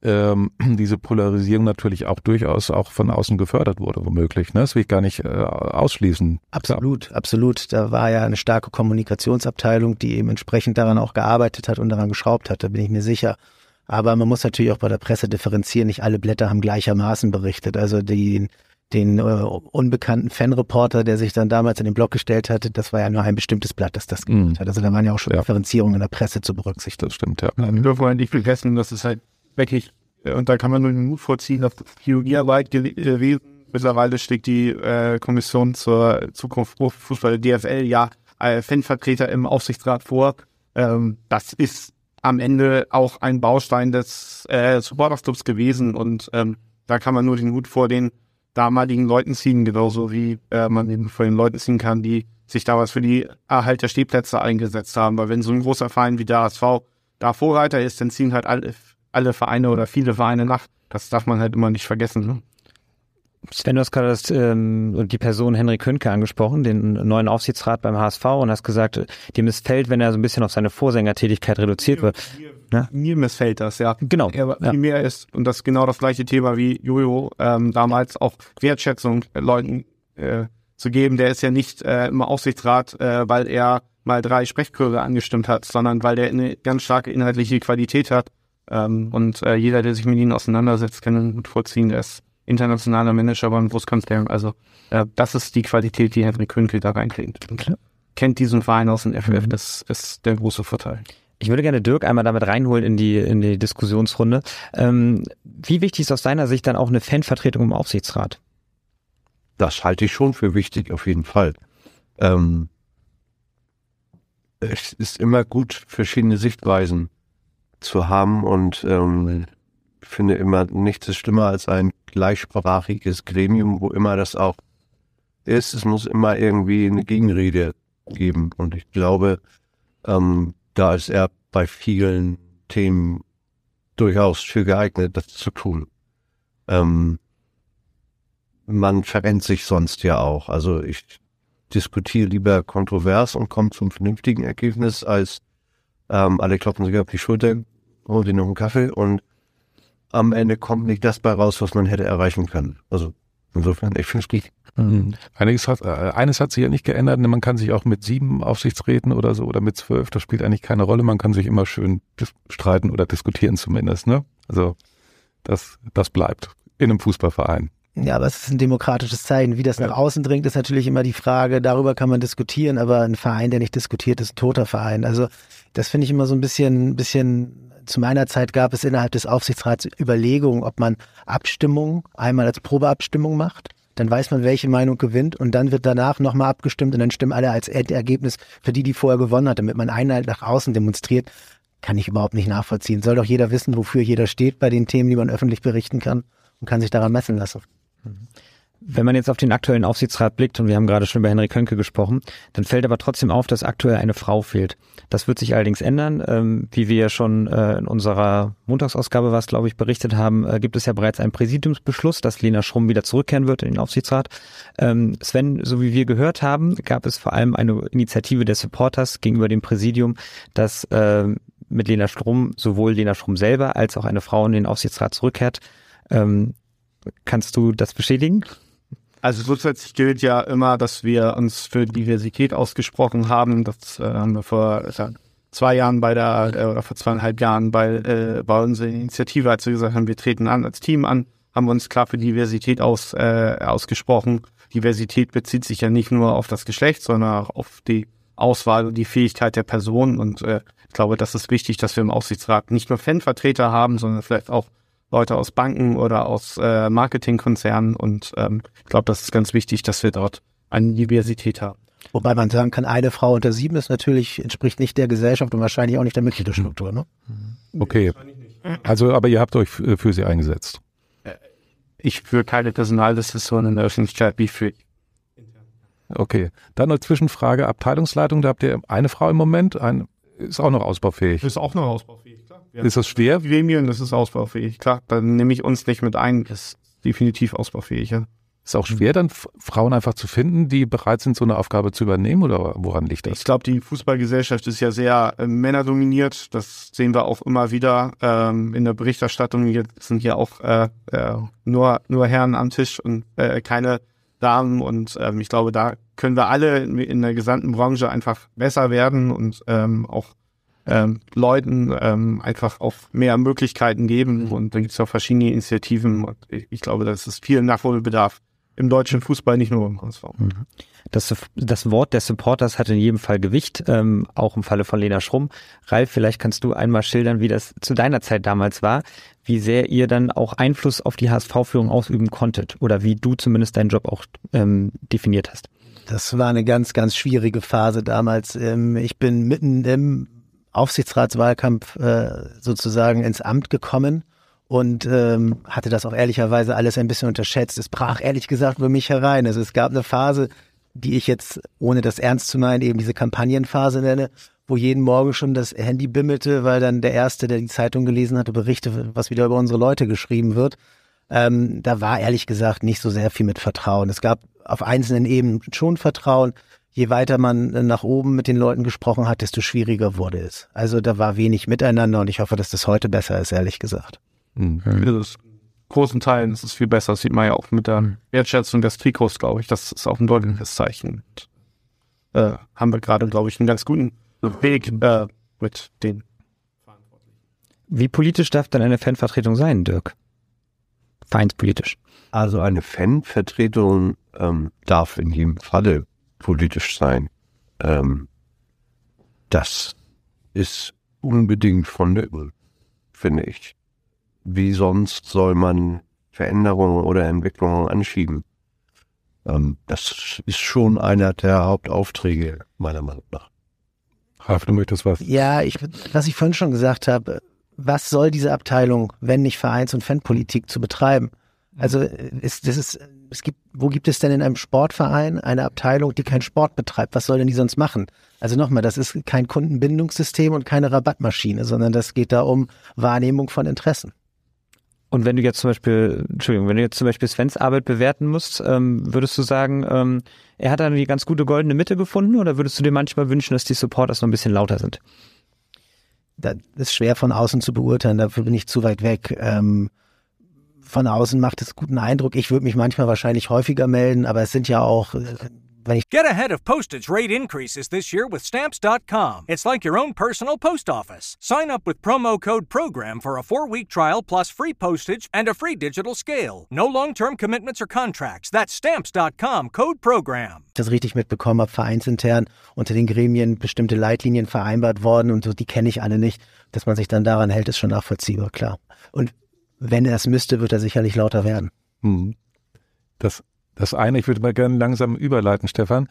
ähm, <clears throat> diese Polarisierung natürlich auch durchaus auch von außen gefördert wurde, womöglich. Ne? Das will ich gar nicht äh, ausschließen.
Absolut, Klar. absolut. Da war ja eine starke Kommunikationsabteilung, die eben entsprechend daran auch gearbeitet hat und daran geschraubt hat, da bin ich mir sicher. Aber man muss natürlich auch bei der Presse differenzieren. Nicht alle Blätter haben gleichermaßen berichtet. Also die, den äh, unbekannten Fanreporter, der sich dann damals in den Blog gestellt hatte, das war ja nur ein bestimmtes Blatt, das das gemacht mm. hat. Also da waren ja auch schon ja. Differenzierungen in der Presse zu berücksichtigen.
Das stimmt, ja.
wir dürfen halt nicht vergessen, dass es halt wirklich, äh, und da kann man nur den Mut vorziehen, dass Chirurgiearbeit gewesen. Mittlerweile steht die äh, Kommission zur Zukunft Fußball DFL ja äh, Fanvertreter im Aufsichtsrat vor. Ähm, das ist am Ende auch ein Baustein des äh, Supportersclubs gewesen und ähm, da kann man nur den Hut vor den damaligen Leuten ziehen, genauso wie äh, man eben vor den Leuten ziehen kann, die sich damals für die Erhalt der Stehplätze eingesetzt haben. Weil wenn so ein großer Verein wie der HSV da Vorreiter ist, dann ziehen halt alle alle Vereine oder viele Vereine nach. Das darf man halt immer nicht vergessen. Ne?
Sven, du hast gerade das, ähm, die Person Henrik Könke angesprochen, den neuen Aufsichtsrat beim HSV und hast gesagt, dir missfällt, wenn er so ein bisschen auf seine Vorsängertätigkeit reduziert wird.
Mir, ne? mir missfällt das, ja.
Genau.
Er ja. mehr ist, und das ist genau das gleiche Thema wie Jojo, ähm, damals auch Wertschätzung Leuten äh, zu geben. Der ist ja nicht äh, im Aufsichtsrat, äh, weil er mal drei Sprechchöre angestimmt hat, sondern weil der eine ganz starke inhaltliche Qualität hat ähm, und äh, jeder, der sich mit ihnen auseinandersetzt, kann einen gut vorziehen. Der ist internationaler Manager beim Großkonzern. Also äh, das ist die Qualität, die Henry Künkel da reinkriegt. Kennt diesen Verein aus dem FF, das ist der große Vorteil.
Ich würde gerne Dirk einmal damit reinholen in die, in die Diskussionsrunde. Ähm, wie wichtig ist aus deiner Sicht dann auch eine Fanvertretung im Aufsichtsrat?
Das halte ich schon für wichtig, auf jeden Fall. Ähm, es ist immer gut, verschiedene Sichtweisen zu haben und ähm, finde immer nichts ist schlimmer als ein gleichsprachiges Gremium, wo immer das auch ist. Es muss immer irgendwie eine Gegenrede geben und ich glaube, ähm, da ist er bei vielen Themen durchaus für geeignet, das zu tun. Ähm, man verrennt sich sonst ja auch. Also ich diskutiere lieber kontrovers und komme zum vernünftigen Ergebnis, als ähm, alle klopfen sich auf die Schulter, holen sich noch einen Kaffee und am Ende kommt nicht das bei raus, was man hätte erreichen können. Also insofern, ich finde es gut.
Mhm. Einiges hat, äh, eines hat sich ja nicht geändert. Man kann sich auch mit sieben Aufsichtsräten oder so oder mit zwölf, das spielt eigentlich keine Rolle. Man kann sich immer schön streiten oder diskutieren zumindest. Ne? Also das, das bleibt in einem Fußballverein.
Ja, aber es ist ein demokratisches Zeichen. Wie das ja. nach außen dringt, ist natürlich immer die Frage, darüber kann man diskutieren, aber ein Verein, der nicht diskutiert, ist ein toter Verein. Also das finde ich immer so ein bisschen, bisschen, zu meiner Zeit gab es innerhalb des Aufsichtsrats Überlegungen, ob man Abstimmung einmal als Probeabstimmung macht. Dann weiß man, welche Meinung gewinnt und dann wird danach nochmal abgestimmt und dann stimmen alle als Endergebnis für die, die vorher gewonnen hat, damit man Einheit nach außen demonstriert. Kann ich überhaupt nicht nachvollziehen. Soll doch jeder wissen, wofür jeder steht bei den Themen, die man öffentlich berichten kann und kann sich daran messen lassen.
Wenn man jetzt auf den aktuellen Aufsichtsrat blickt, und wir haben gerade schon über Henrik Könke gesprochen, dann fällt aber trotzdem auf, dass aktuell eine Frau fehlt. Das wird sich allerdings ändern. Ähm, wie wir ja schon äh, in unserer Montagsausgabe, was glaube ich, berichtet haben, äh, gibt es ja bereits einen Präsidiumsbeschluss, dass Lena Schrumm wieder zurückkehren wird in den Aufsichtsrat. Ähm, Sven, so wie wir gehört haben, gab es vor allem eine Initiative der Supporters gegenüber dem Präsidium, dass äh, mit Lena Schrumm sowohl Lena Schrumm selber als auch eine Frau in den Aufsichtsrat zurückkehrt. Ähm, Kannst du das bestätigen?
Also grundsätzlich gilt ja immer, dass wir uns für Diversität ausgesprochen haben. Das äh, haben wir vor äh, zwei Jahren bei der, äh, oder vor zweieinhalb Jahren bei, äh, bei unserer Initiative, als wir gesagt haben, wir treten an als Team an, haben wir uns klar für Diversität aus, äh, ausgesprochen. Diversität bezieht sich ja nicht nur auf das Geschlecht, sondern auch auf die Auswahl und die Fähigkeit der Person. Und äh, ich glaube, das ist wichtig, dass wir im Aufsichtsrat nicht nur Fanvertreter haben, sondern vielleicht auch Leute aus Banken oder aus äh, Marketingkonzernen und ähm, ich glaube, das ist ganz wichtig, dass wir dort eine Diversität haben.
Wobei man sagen kann, eine Frau unter sieben ist natürlich, entspricht nicht der Gesellschaft und wahrscheinlich auch nicht der Mitgliederstruktur, ne?
Okay. Also, aber ihr habt euch für, sie eingesetzt.
Äh, ich führe keine Personaldiskussion in der Öffentlichkeit, wie für
Okay. Dann noch Zwischenfrage, Abteilungsleitung, da habt ihr eine Frau im Moment, ein, ist auch noch ausbaufähig.
Ist auch noch ausbaufähig.
Ja. Ist das schwer?
Gremien, das ist ausbaufähig, klar. Dann nehme ich uns nicht mit ein. ist definitiv ausbaufähig, ja.
Ist auch schwer, dann Frauen einfach zu finden, die bereit sind, so eine Aufgabe zu übernehmen oder woran liegt das?
Ich glaube, die Fußballgesellschaft ist ja sehr äh, männerdominiert. Das sehen wir auch immer wieder ähm, in der Berichterstattung. Hier sind ja auch äh, äh, nur, nur Herren am Tisch und äh, keine Damen. Und ähm, ich glaube, da können wir alle in, in der gesamten Branche einfach besser werden und ähm, auch ähm, Leuten ähm, einfach auch mehr Möglichkeiten geben. Mhm. Und da gibt es auch verschiedene Initiativen. Und ich glaube, das ist viel Nachholbedarf im deutschen Fußball, nicht nur im HSV. Mhm.
Das, das Wort der Supporters hat in jedem Fall Gewicht, ähm, auch im Falle von Lena Schrumm. Ralf, vielleicht kannst du einmal schildern, wie das zu deiner Zeit damals war, wie sehr ihr dann auch Einfluss auf die HSV-Führung ausüben konntet oder wie du zumindest deinen Job auch ähm, definiert hast.
Das war eine ganz, ganz schwierige Phase damals. Ähm, ich bin mitten im Aufsichtsratswahlkampf äh, sozusagen ins Amt gekommen und ähm, hatte das auch ehrlicherweise alles ein bisschen unterschätzt. Es brach ehrlich gesagt über mich herein. Also es gab eine Phase, die ich jetzt, ohne das ernst zu meinen, eben diese Kampagnenphase nenne, wo jeden Morgen schon das Handy bimmelte, weil dann der Erste, der die Zeitung gelesen hatte, berichte, was wieder über unsere Leute geschrieben wird. Ähm, da war ehrlich gesagt nicht so sehr viel mit Vertrauen. Es gab auf einzelnen Ebenen schon Vertrauen, je weiter man äh, nach oben mit den Leuten gesprochen hat, desto schwieriger wurde es. Also da war wenig miteinander und ich hoffe, dass das heute besser ist, ehrlich gesagt.
Mhm. Das ist großen Teilen ist es viel besser. Das sieht man ja auch mit der Wertschätzung des Trikots, glaube ich. Das ist auch ein deutliches Zeichen. Und, äh, haben wir gerade, glaube ich, einen ganz guten Weg äh, mit den
Verantwortlichen. Wie politisch darf denn eine Fanvertretung sein, Dirk? Vereinspolitisch.
Also eine Fanvertretung ähm, darf in jedem Falle politisch sein. Ähm, das ist unbedingt vonnöten, finde ich. Wie sonst soll man Veränderungen oder Entwicklungen anschieben? Ähm, das ist schon einer der Hauptaufträge, meiner Meinung nach.
Ralf, du möchtest was?
Ja, ich, was ich vorhin schon gesagt habe, was soll diese Abteilung, wenn nicht Vereins- und Fanpolitik zu betreiben? Also ist, das ist, es gibt, wo gibt es denn in einem Sportverein eine Abteilung, die keinen Sport betreibt? Was soll denn die sonst machen? Also nochmal, das ist kein Kundenbindungssystem und keine Rabattmaschine, sondern das geht da um Wahrnehmung von Interessen.
Und wenn du jetzt zum Beispiel, Entschuldigung, wenn du jetzt zum Beispiel Svens Arbeit bewerten musst, ähm, würdest du sagen, ähm, er hat da eine ganz gute goldene Mitte gefunden oder würdest du dir manchmal wünschen, dass die Supporters noch ein bisschen lauter sind?
Das ist schwer von außen zu beurteilen, dafür bin ich zu weit weg. Ähm, von außen macht es guten Eindruck. Ich würde mich manchmal wahrscheinlich häufiger melden, aber es sind ja auch äh, wenn ich
Get ahead of postage rate increases this year with Stamps.com. It's like your own personal post office. Sign up with promo code PROGRAM for a four week trial plus free postage and a free digital scale. No long term commitments or contracts. That's Stamps.com code PROGRAM.
das richtig mitbekommen habe, vereinsintern unter den Gremien bestimmte Leitlinien vereinbart worden und so, die kenne ich alle nicht. Dass man sich dann daran hält, ist schon nachvollziehbar, klar. Und wenn er es müsste, wird er sicherlich lauter werden.
Hm. Das, das eine, ich würde mal gerne langsam überleiten, Stefan.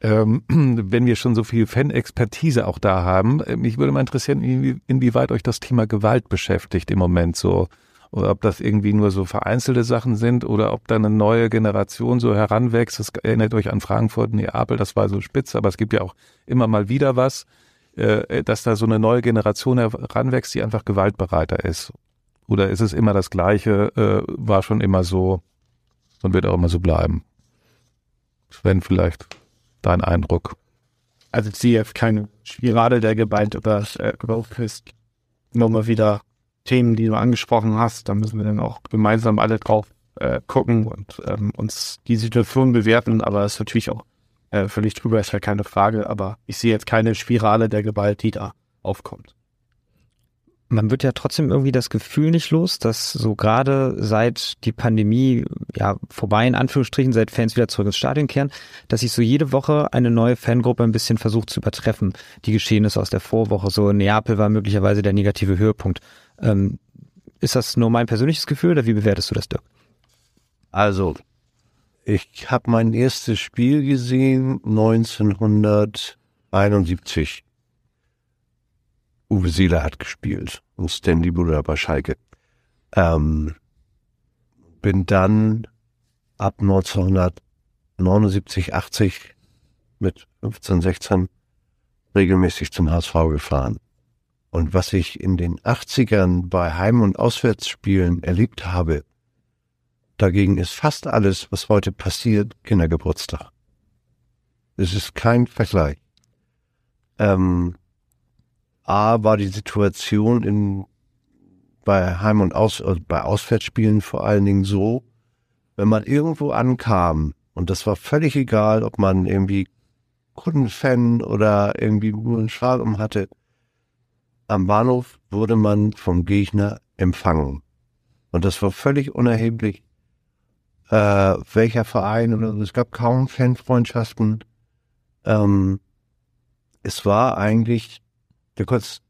Ähm, <clears throat> wenn wir schon so viel Fan-Expertise auch da haben, äh, mich würde mal interessieren, inwie, inwieweit euch das Thema Gewalt beschäftigt im Moment so. Oder ob das irgendwie nur so vereinzelte Sachen sind oder ob da eine neue Generation so heranwächst. Das erinnert euch an Frankfurt, Neapel, das war so spitz, aber es gibt ja auch immer mal wieder was, äh, dass da so eine neue Generation heranwächst, die einfach gewaltbereiter ist. Oder ist es immer das Gleiche, äh, war schon immer so und wird auch immer so bleiben? Sven, vielleicht dein Eindruck.
Also ich sehe jetzt keine Spirale der Gewalt über äh, ist nochmal wieder Themen, die du angesprochen hast. Da müssen wir dann auch gemeinsam alle drauf äh, gucken und ähm, uns die Situation bewerten. Aber es ist natürlich auch äh, völlig drüber, ist ja keine Frage. Aber ich sehe jetzt keine Spirale der Gewalt, die da aufkommt.
Man wird ja trotzdem irgendwie das Gefühl nicht los, dass so gerade seit die Pandemie ja vorbei in Anführungsstrichen, seit Fans wieder zurück ins Stadion kehren, dass sich so jede Woche eine neue Fangruppe ein bisschen versucht zu übertreffen. Die Geschehnisse aus der Vorwoche, so in Neapel war möglicherweise der negative Höhepunkt. Ähm, ist das nur mein persönliches Gefühl oder wie bewertest du das, Dirk?
Also, ich habe mein erstes Spiel gesehen 1971. Uwe Seeler hat gespielt und Stanley Buller bei Schalke. Ähm, bin dann ab 1979, 80 mit 15, 16 regelmäßig zum HSV gefahren. Und was ich in den 80ern bei Heim- und Auswärtsspielen erlebt habe, dagegen ist fast alles, was heute passiert, Kindergeburtstag. Es ist kein Vergleich. Ähm, A war die Situation in, bei Heim- und Aus, also bei Auswärtsspielen vor allen Dingen so, wenn man irgendwo ankam, und das war völlig egal, ob man irgendwie Kundenfan oder irgendwie nur einen Schal um hatte, am Bahnhof wurde man vom Gegner empfangen. Und das war völlig unerheblich, äh, welcher Verein. Es gab kaum Fanfreundschaften. Ähm, es war eigentlich, du konntest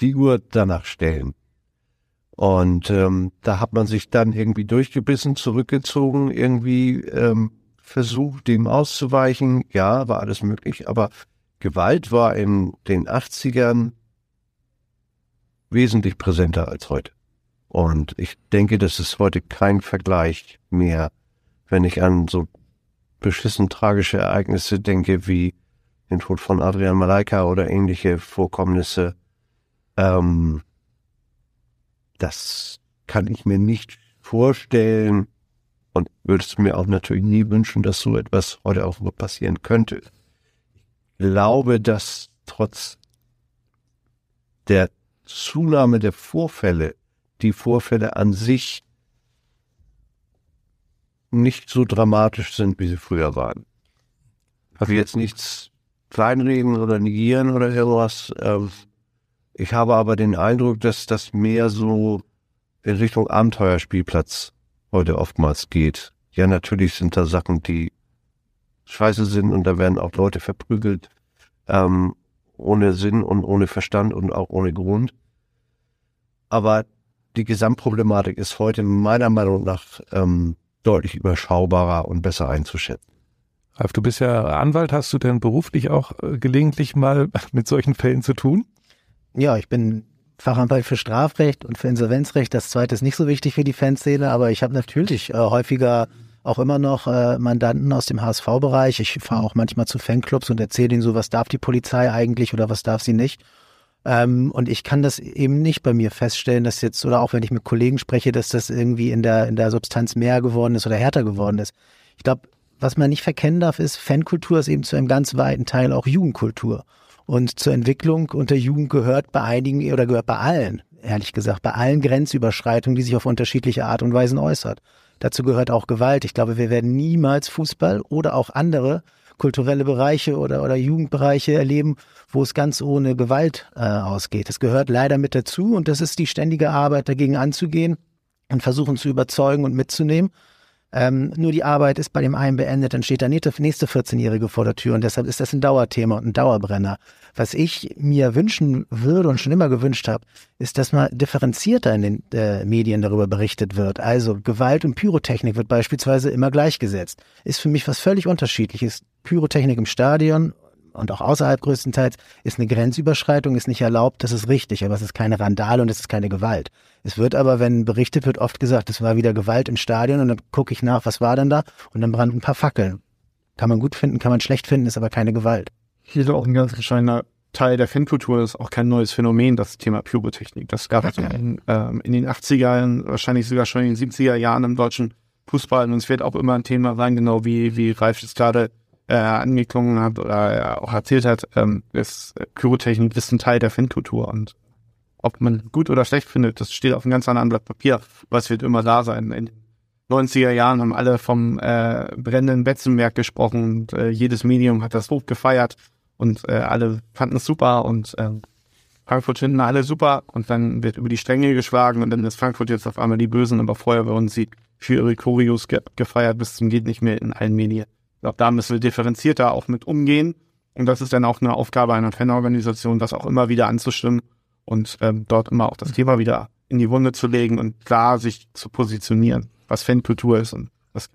die Uhr danach stellen. Und ähm, da hat man sich dann irgendwie durchgebissen, zurückgezogen, irgendwie ähm, versucht, dem auszuweichen. Ja, war alles möglich, aber Gewalt war in den 80ern wesentlich präsenter als heute. Und ich denke, das ist heute kein Vergleich mehr, wenn ich an so beschissen tragische Ereignisse denke, wie den Tod von Adrian Malaika oder ähnliche Vorkommnisse. Ähm, das kann ich mir nicht vorstellen und würde es mir auch natürlich nie wünschen, dass so etwas heute auch nur passieren könnte. Ich glaube, dass trotz der Zunahme der Vorfälle, die Vorfälle an sich nicht so dramatisch sind, wie sie früher waren. Ich will jetzt nichts kleinreden oder negieren oder irgendwas. Ähm, ich habe aber den Eindruck, dass das mehr so in Richtung Abenteuerspielplatz heute oftmals geht. Ja, natürlich sind da Sachen, die scheiße sind und da werden auch Leute verprügelt. Ähm, ohne Sinn und ohne Verstand und auch ohne Grund. Aber die Gesamtproblematik ist heute meiner Meinung nach ähm, deutlich überschaubarer und besser einzuschätzen.
Ralf, du bist ja Anwalt. Hast du denn beruflich auch äh, gelegentlich mal <laughs> mit solchen Fällen zu tun?
Ja, ich bin Fachanwalt für Strafrecht und für Insolvenzrecht. Das zweite ist nicht so wichtig für die Fanszene, aber ich habe natürlich äh, häufiger auch immer noch äh, Mandanten aus dem HSV-Bereich. Ich fahre auch manchmal zu Fanclubs und erzähle ihnen so, was darf die Polizei eigentlich oder was darf sie nicht. Ähm, und ich kann das eben nicht bei mir feststellen, dass jetzt, oder auch wenn ich mit Kollegen spreche, dass das irgendwie in der, in der Substanz mehr geworden ist oder härter geworden ist. Ich glaube, was man nicht verkennen darf, ist, Fankultur ist eben zu einem ganz weiten Teil auch Jugendkultur. Und zur Entwicklung unter Jugend gehört bei einigen oder gehört bei allen, ehrlich gesagt, bei allen Grenzüberschreitungen, die sich auf unterschiedliche Art und Weisen äußert. Dazu gehört auch Gewalt. Ich glaube, wir werden niemals Fußball oder auch andere kulturelle Bereiche oder, oder Jugendbereiche erleben, wo es ganz ohne Gewalt äh, ausgeht. Es gehört leider mit dazu und das ist die ständige Arbeit, dagegen anzugehen und versuchen zu überzeugen und mitzunehmen. Ähm, nur die Arbeit ist bei dem einen beendet, dann steht der nächste 14-Jährige vor der Tür und deshalb ist das ein Dauerthema und ein Dauerbrenner. Was ich mir wünschen würde und schon immer gewünscht habe, ist, dass mal differenzierter in den äh, Medien darüber berichtet wird. Also Gewalt und Pyrotechnik wird beispielsweise immer gleichgesetzt. Ist für mich was völlig unterschiedliches. Pyrotechnik im Stadion und auch außerhalb größtenteils ist eine Grenzüberschreitung, ist nicht erlaubt, das ist richtig, aber es ist keine Randale und es ist keine Gewalt. Es wird aber, wenn berichtet wird, oft gesagt, es war wieder Gewalt im Stadion und dann gucke ich nach, was war denn da? Und dann brannten ein paar Fackeln. Kann man gut finden, kann man schlecht finden, ist aber keine Gewalt.
Hier auch ein ganz entscheidender Teil der Fankultur ist auch kein neues Phänomen, das Thema Pyrotechnik. Das gab es in, ähm, in den 80er, wahrscheinlich sogar schon in den 70er Jahren im deutschen Fußball und es wird auch immer ein Thema sein, genau wie, wie Ralf es gerade äh, angeklungen hat oder auch erzählt hat, ähm, ist äh, Pyrotechnik ist ein Teil der Fankultur und ob man gut oder schlecht findet, das steht auf einem ganz anderen Blatt Papier, was wird immer da sein. In den 90er Jahren haben alle vom äh, brennenden Betzenberg gesprochen und äh, jedes Medium hat das hoch gefeiert und äh, alle fanden es super und äh, Frankfurt finden alle super und dann wird über die Stränge geschlagen und dann ist Frankfurt jetzt auf einmal die Bösen, aber vorher wurden sie für ihre Choreos ge gefeiert bis zum geht nicht mehr in allen Medien. Glaube, da müssen wir differenzierter auch mit umgehen. Und das ist dann auch eine Aufgabe einer Fanorganisation, das auch immer wieder anzustimmen und ähm, dort immer auch das Thema wieder in die Wunde zu legen und klar sich zu positionieren, was Fankultur ist und was.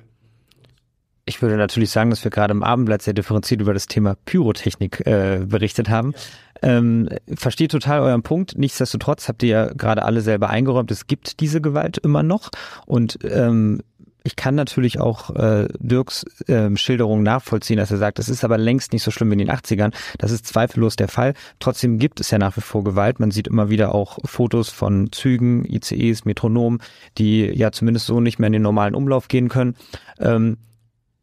Ich würde natürlich sagen, dass wir gerade im Abendblatt sehr differenziert über das Thema Pyrotechnik äh, berichtet haben. Ja. Ähm, verstehe total euren Punkt. Nichtsdestotrotz habt ihr ja gerade alle selber eingeräumt, es gibt diese Gewalt immer noch. Und ähm, ich kann natürlich auch äh, Dirks äh, Schilderung nachvollziehen, dass er sagt, das ist aber längst nicht so schlimm wie in den 80ern. Das ist zweifellos der Fall. Trotzdem gibt es ja nach wie vor Gewalt. Man sieht immer wieder auch Fotos von Zügen, ICEs, Metronomen, die ja zumindest so nicht mehr in den normalen Umlauf gehen können. Ähm,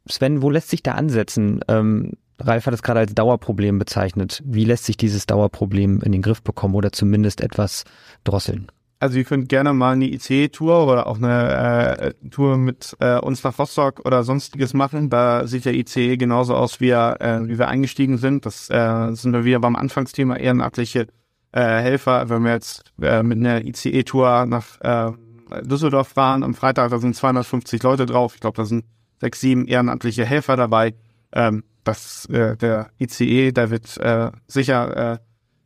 Sven, wo lässt sich da ansetzen? Ähm, Ralf hat es gerade als Dauerproblem bezeichnet. Wie lässt sich dieses Dauerproblem in den Griff bekommen oder zumindest etwas drosseln?
Also ihr könnt gerne mal eine ICE-Tour oder auch eine äh, Tour mit äh, uns nach Rostock oder sonstiges machen. Da sieht der ICE genauso aus, wie, er, äh, wie wir eingestiegen sind. Das äh, sind wir wieder beim Anfangsthema ehrenamtliche äh, Helfer. Wenn wir jetzt äh, mit einer ICE-Tour nach äh, Düsseldorf fahren am Freitag, da sind 250 Leute drauf. Ich glaube, da sind sechs, sieben ehrenamtliche Helfer dabei. Ähm, das, äh, der ICE, der wird äh, sicher äh,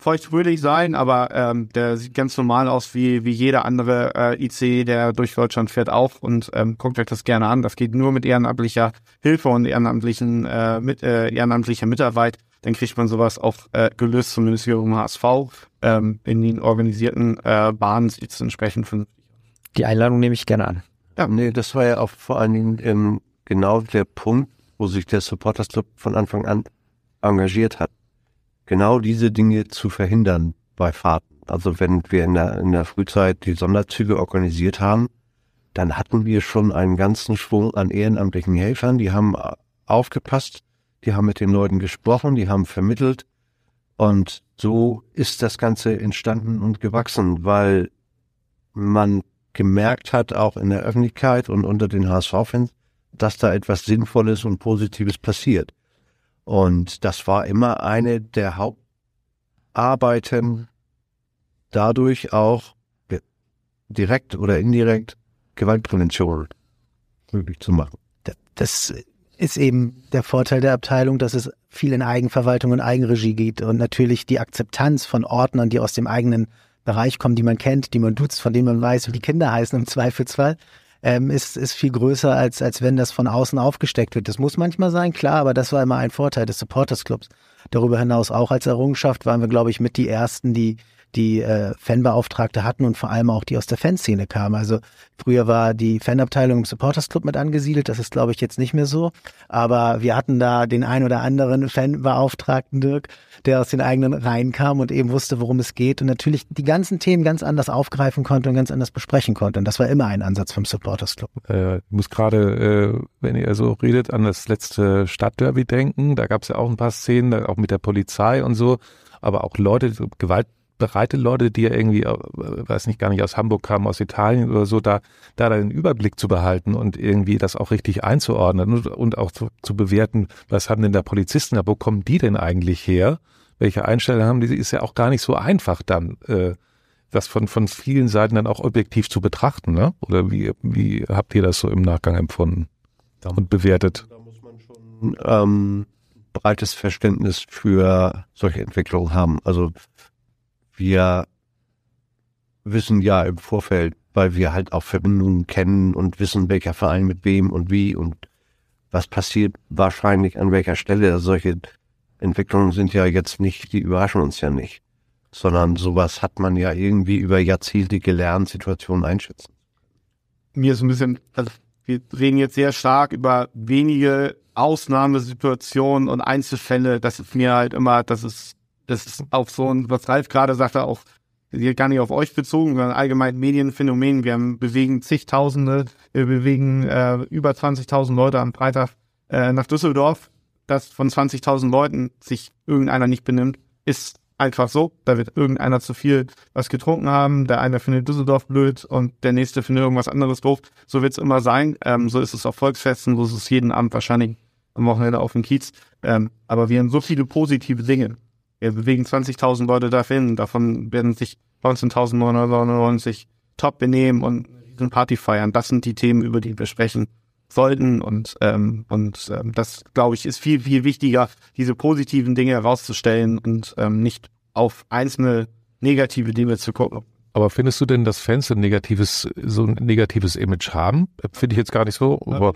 feuchtfröhlich sein, aber ähm, der sieht ganz normal aus wie, wie jeder andere äh, IC, der durch Deutschland fährt auch und ähm, guckt euch das gerne an. Das geht nur mit ehrenamtlicher Hilfe und ehrenamtlichen äh, mit äh, ehrenamtlicher Mitarbeit. Dann kriegt man sowas auch äh, gelöst, zumindest hier im HSV. Ähm, in den organisierten äh, Bahnen sieht es entsprechend von.
Die Einladung nehme ich gerne an.
Ja, nee, das war ja auch vor allen Dingen ähm, genau der Punkt, wo sich der Supporters Club von Anfang an engagiert hat genau diese Dinge zu verhindern bei Fahrten. Also wenn wir in der, in der Frühzeit die Sonderzüge organisiert haben, dann hatten wir schon einen ganzen Schwung an ehrenamtlichen Helfern, die haben aufgepasst, die haben mit den Leuten gesprochen, die haben vermittelt und so ist das Ganze entstanden und gewachsen, weil man gemerkt hat, auch in der Öffentlichkeit und unter den HSV-Fans, dass da etwas Sinnvolles und Positives passiert. Und das war immer eine der Hauptarbeiten, dadurch auch direkt oder indirekt Gewaltprävention möglich zu machen.
Das ist eben der Vorteil der Abteilung, dass es viel in Eigenverwaltung und Eigenregie geht und natürlich die Akzeptanz von Ordnern, die aus dem eigenen Bereich kommen, die man kennt, die man duzt, von denen man weiß, wie die Kinder heißen im Zweifelsfall, ähm, ist, ist viel größer, als, als wenn das von außen aufgesteckt wird. Das muss manchmal sein, klar, aber das war immer ein Vorteil des Supporters Clubs. Darüber hinaus auch als Errungenschaft waren wir, glaube ich, mit die ersten, die die äh, Fanbeauftragte hatten und vor allem auch die aus der Fanszene kamen. Also früher war die Fanabteilung im Supporters Club mit angesiedelt, das ist glaube ich jetzt nicht mehr so, aber wir hatten da den ein oder anderen Fanbeauftragten Dirk, der aus den eigenen Reihen kam und eben wusste, worum es geht und natürlich die ganzen Themen ganz anders aufgreifen konnte und ganz anders besprechen konnte und das war immer ein Ansatz vom Supporters Club.
Äh, ich muss gerade, äh, wenn ihr so redet, an das letzte Stadtderby denken, da gab es ja auch ein paar Szenen, auch mit der Polizei und so, aber auch Leute, Gewalt bereite Leute, die ja irgendwie, äh, weiß nicht, gar nicht aus Hamburg kamen, aus Italien oder so, da, da den Überblick zu behalten und irgendwie das auch richtig einzuordnen und, und auch zu, zu bewerten, was haben denn da Polizisten, da, wo kommen die denn eigentlich her? Welche Einstellungen haben die? Ist ja auch gar nicht so einfach dann, äh, das von, von vielen Seiten dann auch objektiv zu betrachten, ne? Oder wie, wie habt ihr das so im Nachgang empfunden und bewertet?
Da muss man schon ähm, breites Verständnis für solche Entwicklungen haben. Also wir wissen ja im Vorfeld, weil wir halt auch Verbindungen kennen und wissen, welcher Verein mit wem und wie und was passiert wahrscheinlich an welcher Stelle. Solche Entwicklungen sind ja jetzt nicht, die überraschen uns ja nicht, sondern sowas hat man ja irgendwie über Jahrzehnte gelernt, Situationen einschätzen.
Mir ist ein bisschen, also wir reden jetzt sehr stark über wenige Ausnahmesituationen und Einzelfälle. Das ist mir halt immer, das ist das ist auf so ein, was Ralf gerade sagte, auch gar nicht auf euch bezogen, sondern allgemein Medienphänomen. Wir haben, bewegen zigtausende, wir bewegen äh, über 20.000 Leute am Freitag äh, nach Düsseldorf. Dass von 20.000 Leuten sich irgendeiner nicht benimmt, ist einfach so. Da wird irgendeiner zu viel was getrunken haben, der eine findet Düsseldorf blöd und der nächste findet irgendwas anderes doof. So wird es immer sein. Ähm, so ist es auf Volksfesten, so ist es jeden Abend wahrscheinlich am Wochenende auf dem Kiez. Ähm, aber wir haben so viele positive Dinge. Wir bewegen 20.000 Leute dahin, davon werden sich 19.999 top benehmen und eine Party feiern. Das sind die Themen, über die wir sprechen sollten und ähm, und ähm, das glaube ich ist viel viel wichtiger, diese positiven Dinge herauszustellen und ähm, nicht auf einzelne negative Dinge zu gucken.
Aber findest du denn, dass Fans ein negatives so ein negatives Image haben? Finde ich jetzt gar nicht so. Aber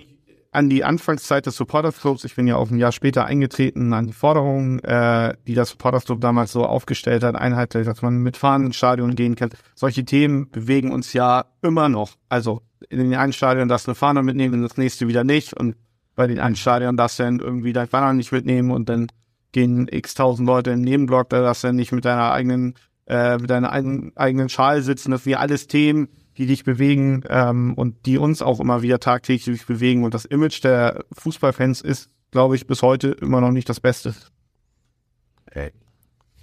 an die Anfangszeit des Supporters Clubs, ich bin ja auch ein Jahr später eingetreten, an die Forderungen, äh, die das Supporters Club damals so aufgestellt hat, einheitlich, dass man mit Fahnen ins Stadion gehen kann. Solche Themen bewegen uns ja immer noch. Also in den einen Stadion darfst du eine Fahne mitnehmen, in das nächste wieder nicht. Und bei den einen Stadion darfst du dann irgendwie dein Banner nicht mitnehmen und dann gehen x tausend Leute im Nebenblock, da darfst du dann nicht mit deiner eigenen, äh, mit deiner eigenen, eigenen Schal sitzen. Das sind ja alles Themen, die dich bewegen ähm, und die uns auch immer wieder tagtäglich bewegen. Und das Image der Fußballfans ist, glaube ich, bis heute immer noch nicht das Beste.
Ey.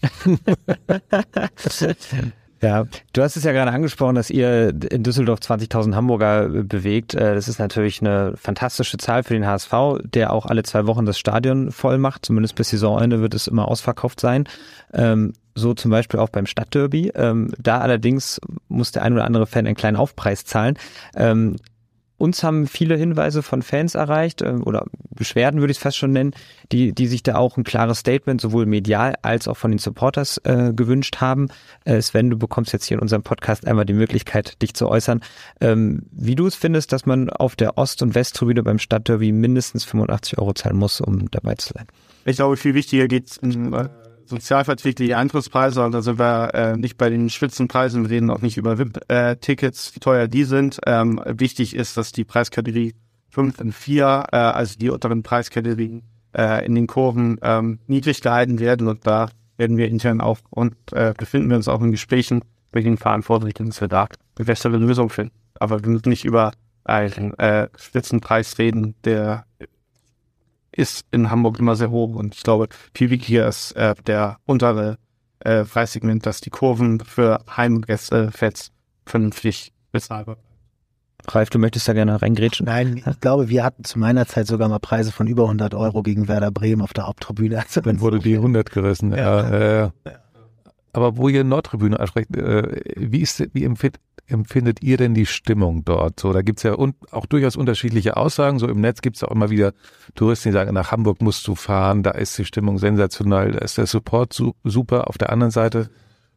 <laughs>
Ja, du hast es ja gerade angesprochen, dass ihr in Düsseldorf 20.000 Hamburger bewegt. Äh, das ist natürlich eine fantastische Zahl für den HSV, der auch alle zwei Wochen das Stadion voll macht. Zumindest bis Saisonende wird es immer ausverkauft sein. Ähm, so zum Beispiel auch beim Stadtderby. Ähm, da allerdings muss der ein oder andere Fan einen kleinen Aufpreis zahlen. Ähm, uns haben viele Hinweise von Fans erreicht äh, oder Beschwerden würde ich es fast schon nennen, die, die sich da auch ein klares Statement sowohl medial als auch von den Supporters äh, gewünscht haben. Äh, Sven, du bekommst jetzt hier in unserem Podcast einmal die Möglichkeit, dich zu äußern, ähm, wie du es findest, dass man auf der Ost- und Westtribüne beim Stadtderby mindestens 85 Euro zahlen muss, um dabei zu sein.
Ich glaube, viel wichtiger geht es sozialverträgliche Eintrittspreise, also sind wir äh, nicht bei den Spitzenpreisen, wir reden auch nicht über VIP-Tickets, wie teuer die sind. Ähm, wichtig ist, dass die Preiskategorie 5 und 4, äh, also die unteren Preiskategorien äh, in den Kurven ähm, niedrig gehalten werden und da werden wir intern auch und äh, befinden wir uns auch in Gesprächen mit den Verantwortlichen, dass wir da eine bessere Lösung finden. Aber wir müssen nicht über einen äh, Spitzenpreis reden, der ist in Hamburg immer sehr hoch und ich glaube, viel wichtiger ist äh, der untere äh, Preissegment, dass die Kurven für Heimgäste fetz vernünftig bezahlbar
Ralf, du möchtest da gerne reingrätschen?
Nein, ich glaube, wir hatten zu meiner Zeit sogar mal Preise von über 100 Euro gegen Werder Bremen auf der Haupttribüne.
Also Dann wurde die 100 gerissen. Ja. ja. ja. Aber wo ihr Nordtribüne ansprecht, äh, wie, ist, wie empfindet, empfindet ihr denn die Stimmung dort? So, da gibt's ja un, auch durchaus unterschiedliche Aussagen. So im Netz gibt's auch immer wieder Touristen, die sagen, nach Hamburg musst du fahren, da ist die Stimmung sensationell, da ist der Support su super. Auf der anderen Seite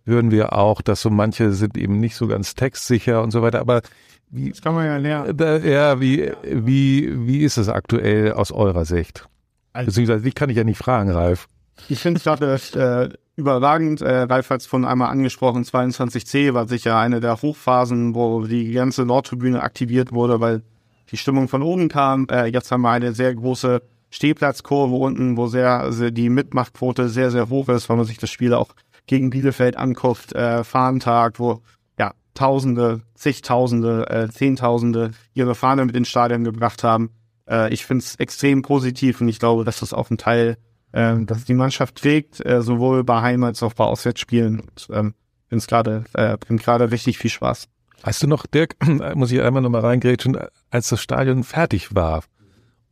hören wir auch, dass so manche sind eben nicht so ganz textsicher und so weiter. Aber wie,
das kann man ja lernen.
Da, ja, wie, wie, wie ist es aktuell aus eurer Sicht? Also, Beziehungsweise, dich kann ich ja nicht fragen, Ralf.
Ich finde es gerade äh, überragend. Äh, Ralf hat es von einmal angesprochen, 22c war sicher eine der Hochphasen, wo die ganze Nordtribüne aktiviert wurde, weil die Stimmung von oben kam. Äh, jetzt haben wir eine sehr große Stehplatzkurve unten, wo sehr, also die Mitmachquote sehr, sehr hoch ist, wenn man sich das Spiel auch gegen Bielefeld anguckt. Äh, Fahnentag, wo ja Tausende, zigtausende, äh, Zehntausende ihre Fahne mit ins Stadion gebracht haben. Äh, ich finde es extrem positiv und ich glaube, dass das auch ein Teil äh, dass die Mannschaft trägt, äh, sowohl bei Heim- als auch bei Auswärtsspielen. Und ähm, finde gerade äh, gerade richtig viel Spaß.
Weißt du noch, Dirk, <clears throat> muss ich einmal nochmal reingrätschen, als das Stadion fertig war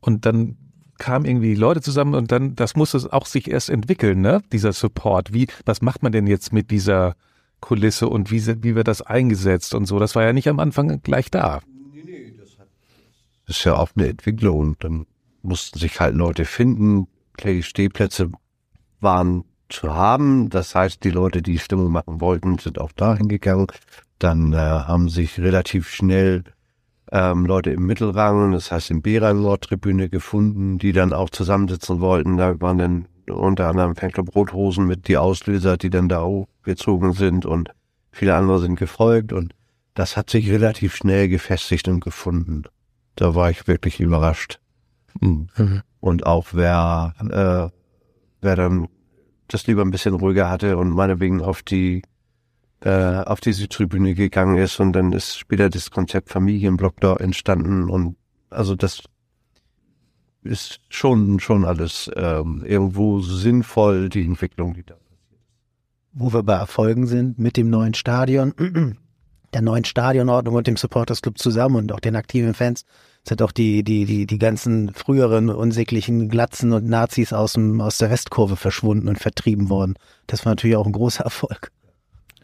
und dann kamen irgendwie Leute zusammen und dann, das musste auch sich erst entwickeln, ne? Dieser Support. Wie, was macht man denn jetzt mit dieser Kulisse und wie, wie wird das eingesetzt und so? Das war ja nicht am Anfang gleich da. Nee, nee,
das ist ja auch eine Entwicklung und dann mussten sich halt Leute finden, Stehplätze waren zu haben. Das heißt, die Leute, die Stimmung machen wollten, sind auch dahin gegangen. Dann äh, haben sich relativ schnell ähm, Leute im Mittelrang, das heißt im B-Rang Nordtribüne gefunden, die dann auch zusammensitzen wollten. Da waren dann unter anderem Fanclub Rothosen mit die Auslöser, die dann da auch gezogen sind und viele andere sind gefolgt und das hat sich relativ schnell gefestigt und gefunden. Da war ich wirklich überrascht. Mhm. Und auch wer, äh, wer dann das lieber ein bisschen ruhiger hatte und meinetwegen auf die äh, auf die Südtribüne gegangen ist und dann ist später das Konzept Familienblock da entstanden und also das ist schon schon alles ähm, irgendwo sinnvoll die Entwicklung, die da passiert
Wo wir bei Erfolgen sind mit dem neuen Stadion, <clears throat> der neuen Stadionordnung und dem Supporters Club zusammen und auch den aktiven Fans sind auch die, die, die, die ganzen früheren unsäglichen Glatzen und Nazis aus, dem, aus der Westkurve verschwunden und vertrieben worden. Das war natürlich auch ein großer Erfolg.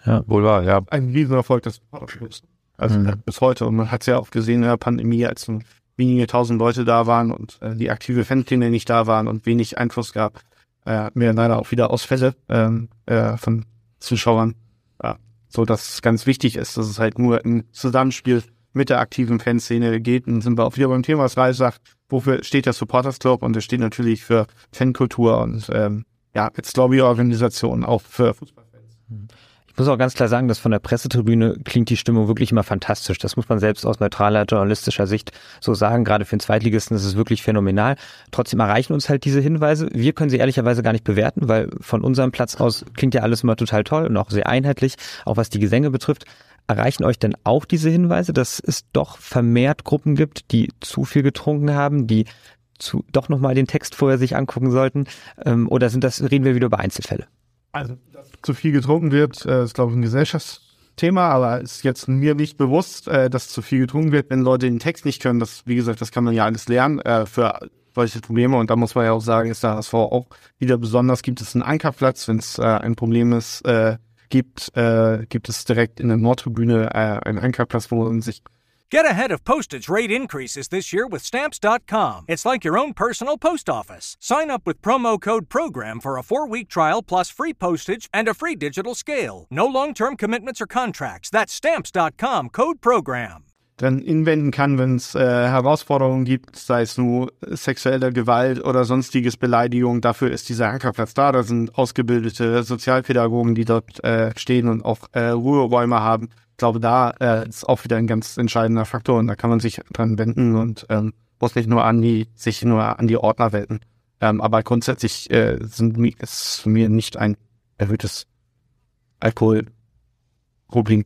Ja, wohl wahr, ja. Ein Riesenerfolg des Supporters Also mhm. bis heute. Und man hat es ja auch gesehen in der Pandemie, als wenige tausend Leute da waren und äh, die aktive Fanszene nicht da waren und wenig Einfluss gab, äh, hatten wir leider auch wieder Ausfälle ähm, äh, von Zuschauern. Ja, so dass es ganz wichtig ist, dass es halt nur ein Zusammenspiel mit der aktiven Fanszene geht. Und sind wir auch wieder beim Thema, was Ralf sagt, wofür steht der Supporters Club? Und es steht natürlich für Fankultur und ähm, ja, jetzt Lobbyorganisation auch für Fußballfans.
Ich muss auch ganz klar sagen, dass von der Pressetribüne klingt die Stimmung wirklich immer fantastisch. Das muss man selbst aus neutraler journalistischer Sicht so sagen. Gerade für den Zweitligisten ist es wirklich phänomenal. Trotzdem erreichen uns halt diese Hinweise. Wir können sie ehrlicherweise gar nicht bewerten, weil von unserem Platz aus klingt ja alles immer total toll und auch sehr einheitlich, auch was die Gesänge betrifft. Erreichen euch denn auch diese Hinweise, dass es doch vermehrt Gruppen gibt, die zu viel getrunken haben, die zu, doch nochmal den Text vorher sich angucken sollten? Ähm, oder sind das, reden wir wieder über Einzelfälle?
Also, dass zu viel getrunken wird, äh, ist, glaube ich, ein Gesellschaftsthema, aber ist jetzt mir nicht bewusst, äh, dass zu viel getrunken wird, wenn Leute den Text nicht können. Das, wie gesagt, das kann man ja alles lernen äh, für solche Probleme. Und da muss man ja auch sagen, ist der HSV auch wieder besonders. Gibt es einen Ankerplatz, wenn es ein Problem ist, gibt, gibt es direkt in der Nordtribüne einen Ankerplatz, wo man sich
Get ahead of postage rate increases this year with Stamps.com. It's like your own personal post office. Sign up with promo code PROGRAM for a four week trial plus free postage and a free digital scale. No long term commitments or contracts. That's Stamps.com code PROGRAM.
dann inwenden kann, wenn es äh, Herausforderungen gibt, sei es nur sexuelle Gewalt oder sonstiges Beleidigung. Dafür ist dieser Ankerplatz da. Da sind ausgebildete Sozialpädagogen, die dort äh, stehen und auch äh, Ruheräume haben. Ich glaube, da äh, ist auch wieder ein ganz entscheidender Faktor und da kann man sich dran wenden und ähm, muss nicht nur an die, sich nur an die Ordner wenden. Ähm, aber grundsätzlich äh, sind, ist für mich nicht ein erhöhtes Alkoholproblem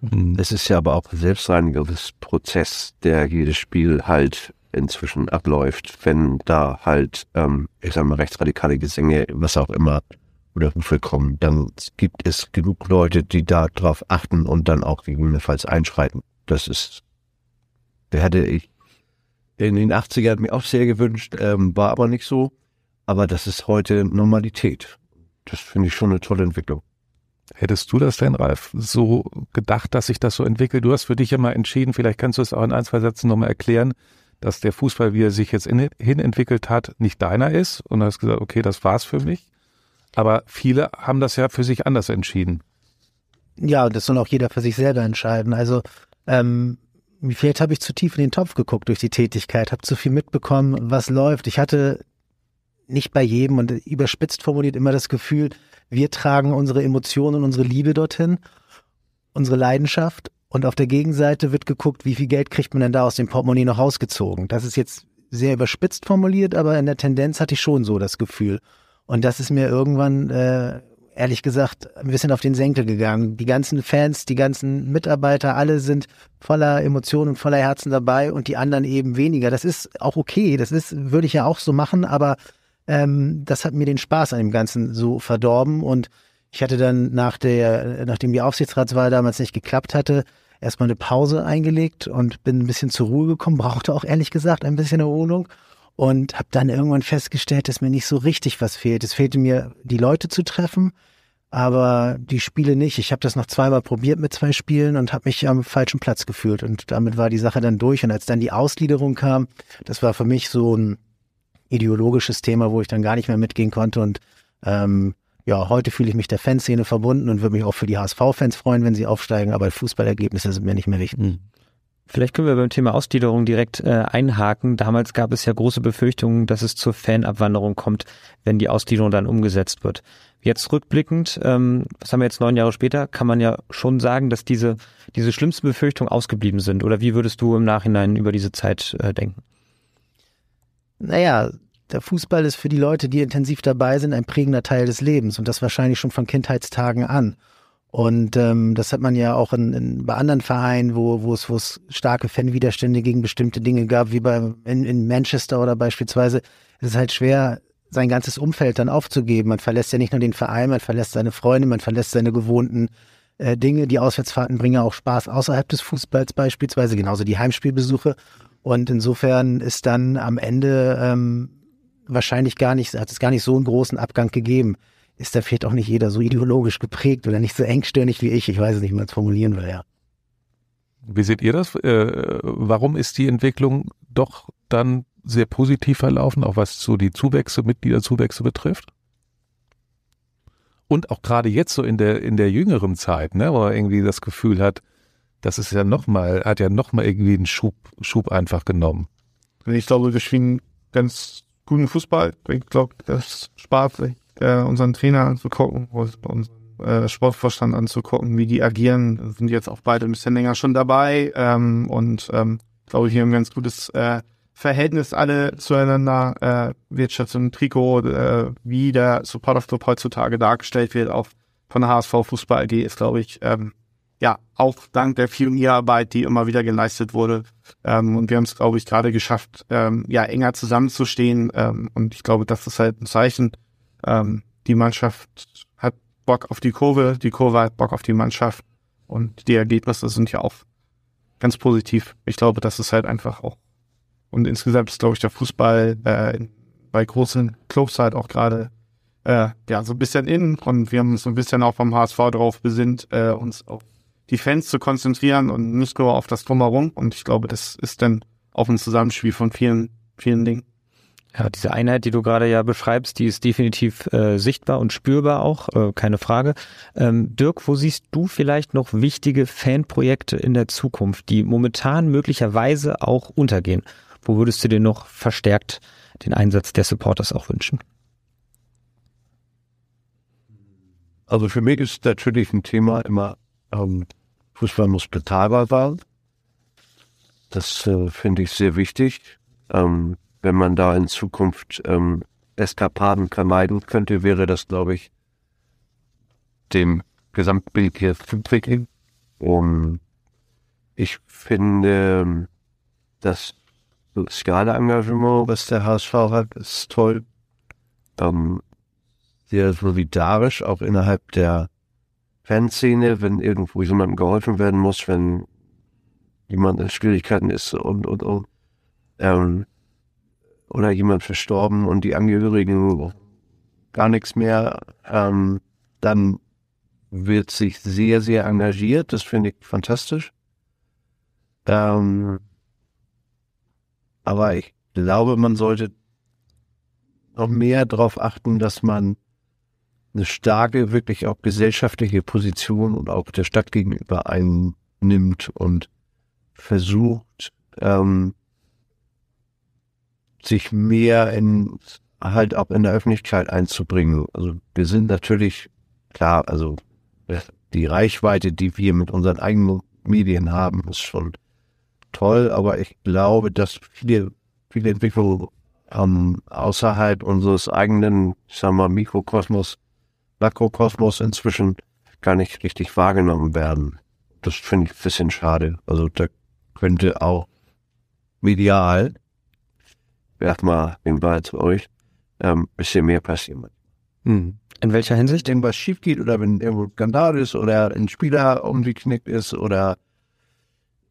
Mhm. Es ist ja aber auch ein Selbstreinigungsprozess, der jedes Spiel halt inzwischen abläuft, wenn da halt, ähm, ich sag mal, rechtsradikale Gesänge, was auch immer, oder Rufe kommen, dann gibt es genug Leute, die da drauf achten und dann auch gegebenenfalls einschreiten. Das ist, der hätte ich in den 80ern mir auch sehr gewünscht, ähm, war aber nicht so. Aber das ist heute Normalität. Das finde ich schon eine tolle Entwicklung.
Hättest du das denn, Ralf, so gedacht, dass sich das so entwickelt? Du hast für dich immer entschieden, vielleicht kannst du es auch in ein, zwei Sätzen nochmal erklären, dass der Fußball, wie er sich jetzt in, hin entwickelt hat, nicht deiner ist und hast gesagt, okay, das war's für mich. Aber viele haben das ja für sich anders entschieden.
Ja, das soll auch jeder für sich selber entscheiden. Also ähm, vielleicht habe ich zu tief in den Topf geguckt durch die Tätigkeit, habe zu viel mitbekommen, was läuft. Ich hatte nicht bei jedem und überspitzt formuliert immer das Gefühl, wir tragen unsere Emotionen und unsere Liebe dorthin, unsere Leidenschaft und auf der Gegenseite wird geguckt, wie viel Geld kriegt man denn da aus dem Portemonnaie noch rausgezogen. Das ist jetzt sehr überspitzt formuliert, aber in der Tendenz hatte ich schon so das Gefühl. Und das ist mir irgendwann, äh, ehrlich gesagt, ein bisschen auf den Senkel gegangen. Die ganzen Fans, die ganzen Mitarbeiter, alle sind voller Emotionen und voller Herzen dabei und die anderen eben weniger. Das ist auch okay, das ist, würde ich ja auch so machen, aber ähm, das hat mir den Spaß an dem Ganzen so verdorben und ich hatte dann nach der, nachdem die Aufsichtsratswahl damals nicht geklappt hatte, erstmal eine Pause eingelegt und bin ein bisschen zur Ruhe gekommen, brauchte auch ehrlich gesagt ein bisschen Erholung und habe dann irgendwann festgestellt, dass mir nicht so richtig was fehlt. Es fehlte mir, die Leute zu treffen, aber die Spiele nicht. Ich habe das noch zweimal probiert mit zwei Spielen und habe mich am falschen Platz gefühlt und damit war die Sache dann durch. Und als dann die Ausgliederung kam, das war für mich so ein ideologisches Thema, wo ich dann gar nicht mehr mitgehen konnte. Und ähm, ja, heute fühle ich mich der Fanszene verbunden und würde mich auch für die HSV-Fans freuen, wenn sie aufsteigen, aber Fußballergebnisse sind mir nicht mehr wichtig. Mhm.
Vielleicht können wir beim Thema Ausgliederung direkt äh, einhaken. Damals gab es ja große Befürchtungen, dass es zur Fanabwanderung kommt, wenn die Ausgliederung dann umgesetzt wird. Jetzt rückblickend, ähm, was haben wir jetzt neun Jahre später, kann man ja schon sagen, dass diese, diese schlimmsten Befürchtungen ausgeblieben sind. Oder wie würdest du im Nachhinein über diese Zeit äh, denken?
naja, der Fußball ist für die Leute, die intensiv dabei sind, ein prägender Teil des Lebens und das wahrscheinlich schon von Kindheitstagen an. Und ähm, das hat man ja auch in, in, bei anderen Vereinen, wo, wo, es, wo es starke Fanwiderstände gegen bestimmte Dinge gab, wie bei in, in Manchester oder beispielsweise. Es ist halt schwer, sein ganzes Umfeld dann aufzugeben. Man verlässt ja nicht nur den Verein, man verlässt seine Freunde, man verlässt seine gewohnten äh, Dinge. Die Auswärtsfahrten bringen ja auch Spaß außerhalb des Fußballs beispielsweise, genauso die Heimspielbesuche. Und insofern ist dann am Ende ähm, wahrscheinlich gar nicht, hat es gar nicht so einen großen Abgang gegeben. Ist da vielleicht auch nicht jeder so ideologisch geprägt oder nicht so engstirnig wie ich? Ich weiß es nicht, wie man es formulieren will, ja.
Wie seht ihr das? Äh, warum ist die Entwicklung doch dann sehr positiv verlaufen, auch was so die Zuwächse, Mitgliederzuwächse betrifft? Und auch gerade jetzt so in der, in der jüngeren Zeit, ne, wo er irgendwie das Gefühl hat, das ist ja nochmal, hat ja nochmal irgendwie einen Schub, Schub einfach genommen.
Ich glaube, wir spielen ganz guten Fußball. Ich glaube, das spart äh, unseren Trainer anzugucken, unseren äh, Sportvorstand anzugucken, wie die agieren. Sind jetzt auch beide ein bisschen länger schon dabei ähm, und ähm, glaube ich, haben ein ganz gutes äh, Verhältnis alle zueinander. Äh, Wirtschaft im Trikot, äh, wie der Supporter Club heutzutage dargestellt wird, auch von der HSV Fußball AG ist, glaube ich, ähm, ja, auch dank der Pionierarbeit, die immer wieder geleistet wurde. Ähm, und wir haben es, glaube ich, gerade geschafft, ähm, ja, enger zusammenzustehen. Ähm, und ich glaube, das ist halt ein Zeichen. Ähm, die Mannschaft hat Bock auf die Kurve, die Kurve hat Bock auf die Mannschaft. Und die Ergebnisse sind ja auch ganz positiv. Ich glaube, das ist halt einfach auch. Und insgesamt ist, glaube ich, der Fußball äh, bei großen Clubs halt auch gerade äh, ja so ein bisschen in. Und wir haben uns so ein bisschen auch vom HSV drauf besinnt, äh, uns auf die Fans zu konzentrieren und nicht nur auf das Drumherum. Und ich glaube, das ist dann auch ein Zusammenspiel von vielen, vielen Dingen.
Ja, diese Einheit, die du gerade ja beschreibst, die ist definitiv äh, sichtbar und spürbar auch, äh, keine Frage. Ähm, Dirk, wo siehst du vielleicht noch wichtige Fanprojekte in der Zukunft, die momentan möglicherweise auch untergehen? Wo würdest du dir noch verstärkt den Einsatz der Supporters auch wünschen?
Also für mich ist natürlich ein Thema immer ähm, Fußball muss bezahlbar sein. Das äh, finde ich sehr wichtig. Ähm, wenn man da in Zukunft ähm, Eskapaden vermeiden könnte, wäre das, glaube ich, dem Gesamtbild hier zuträglich. Um, ich finde, das soziale Engagement, was der HSV hat, ist toll. Ähm, sehr solidarisch, auch innerhalb der Fanszene, wenn irgendwo jemandem geholfen werden muss, wenn jemand in Schwierigkeiten ist und, und, und ähm, oder jemand verstorben und die Angehörigen gar nichts mehr, ähm, dann wird sich sehr, sehr engagiert. Das finde ich fantastisch. Ähm, aber ich glaube, man sollte noch mehr darauf achten, dass man eine starke, wirklich auch gesellschaftliche Position und auch der Stadt gegenüber einnimmt und versucht, ähm, sich mehr in halt auch in der Öffentlichkeit einzubringen. Also wir sind natürlich klar, also die Reichweite, die wir mit unseren eigenen Medien haben, ist schon toll, aber ich glaube, dass viele, viele Entwicklungen ähm, außerhalb unseres eigenen, ich sag mal, Mikrokosmos, Makrokosmos inzwischen gar nicht richtig wahrgenommen werden. Das finde ich ein bisschen schade. Also da könnte auch medial, werft mal den Ball zu euch, ähm, bisschen mehr passieren.
Hm. In welcher Hinsicht?
Wenn irgendwas schief geht oder wenn irgendwo Skandal ist oder ein Spieler umgeknickt ist oder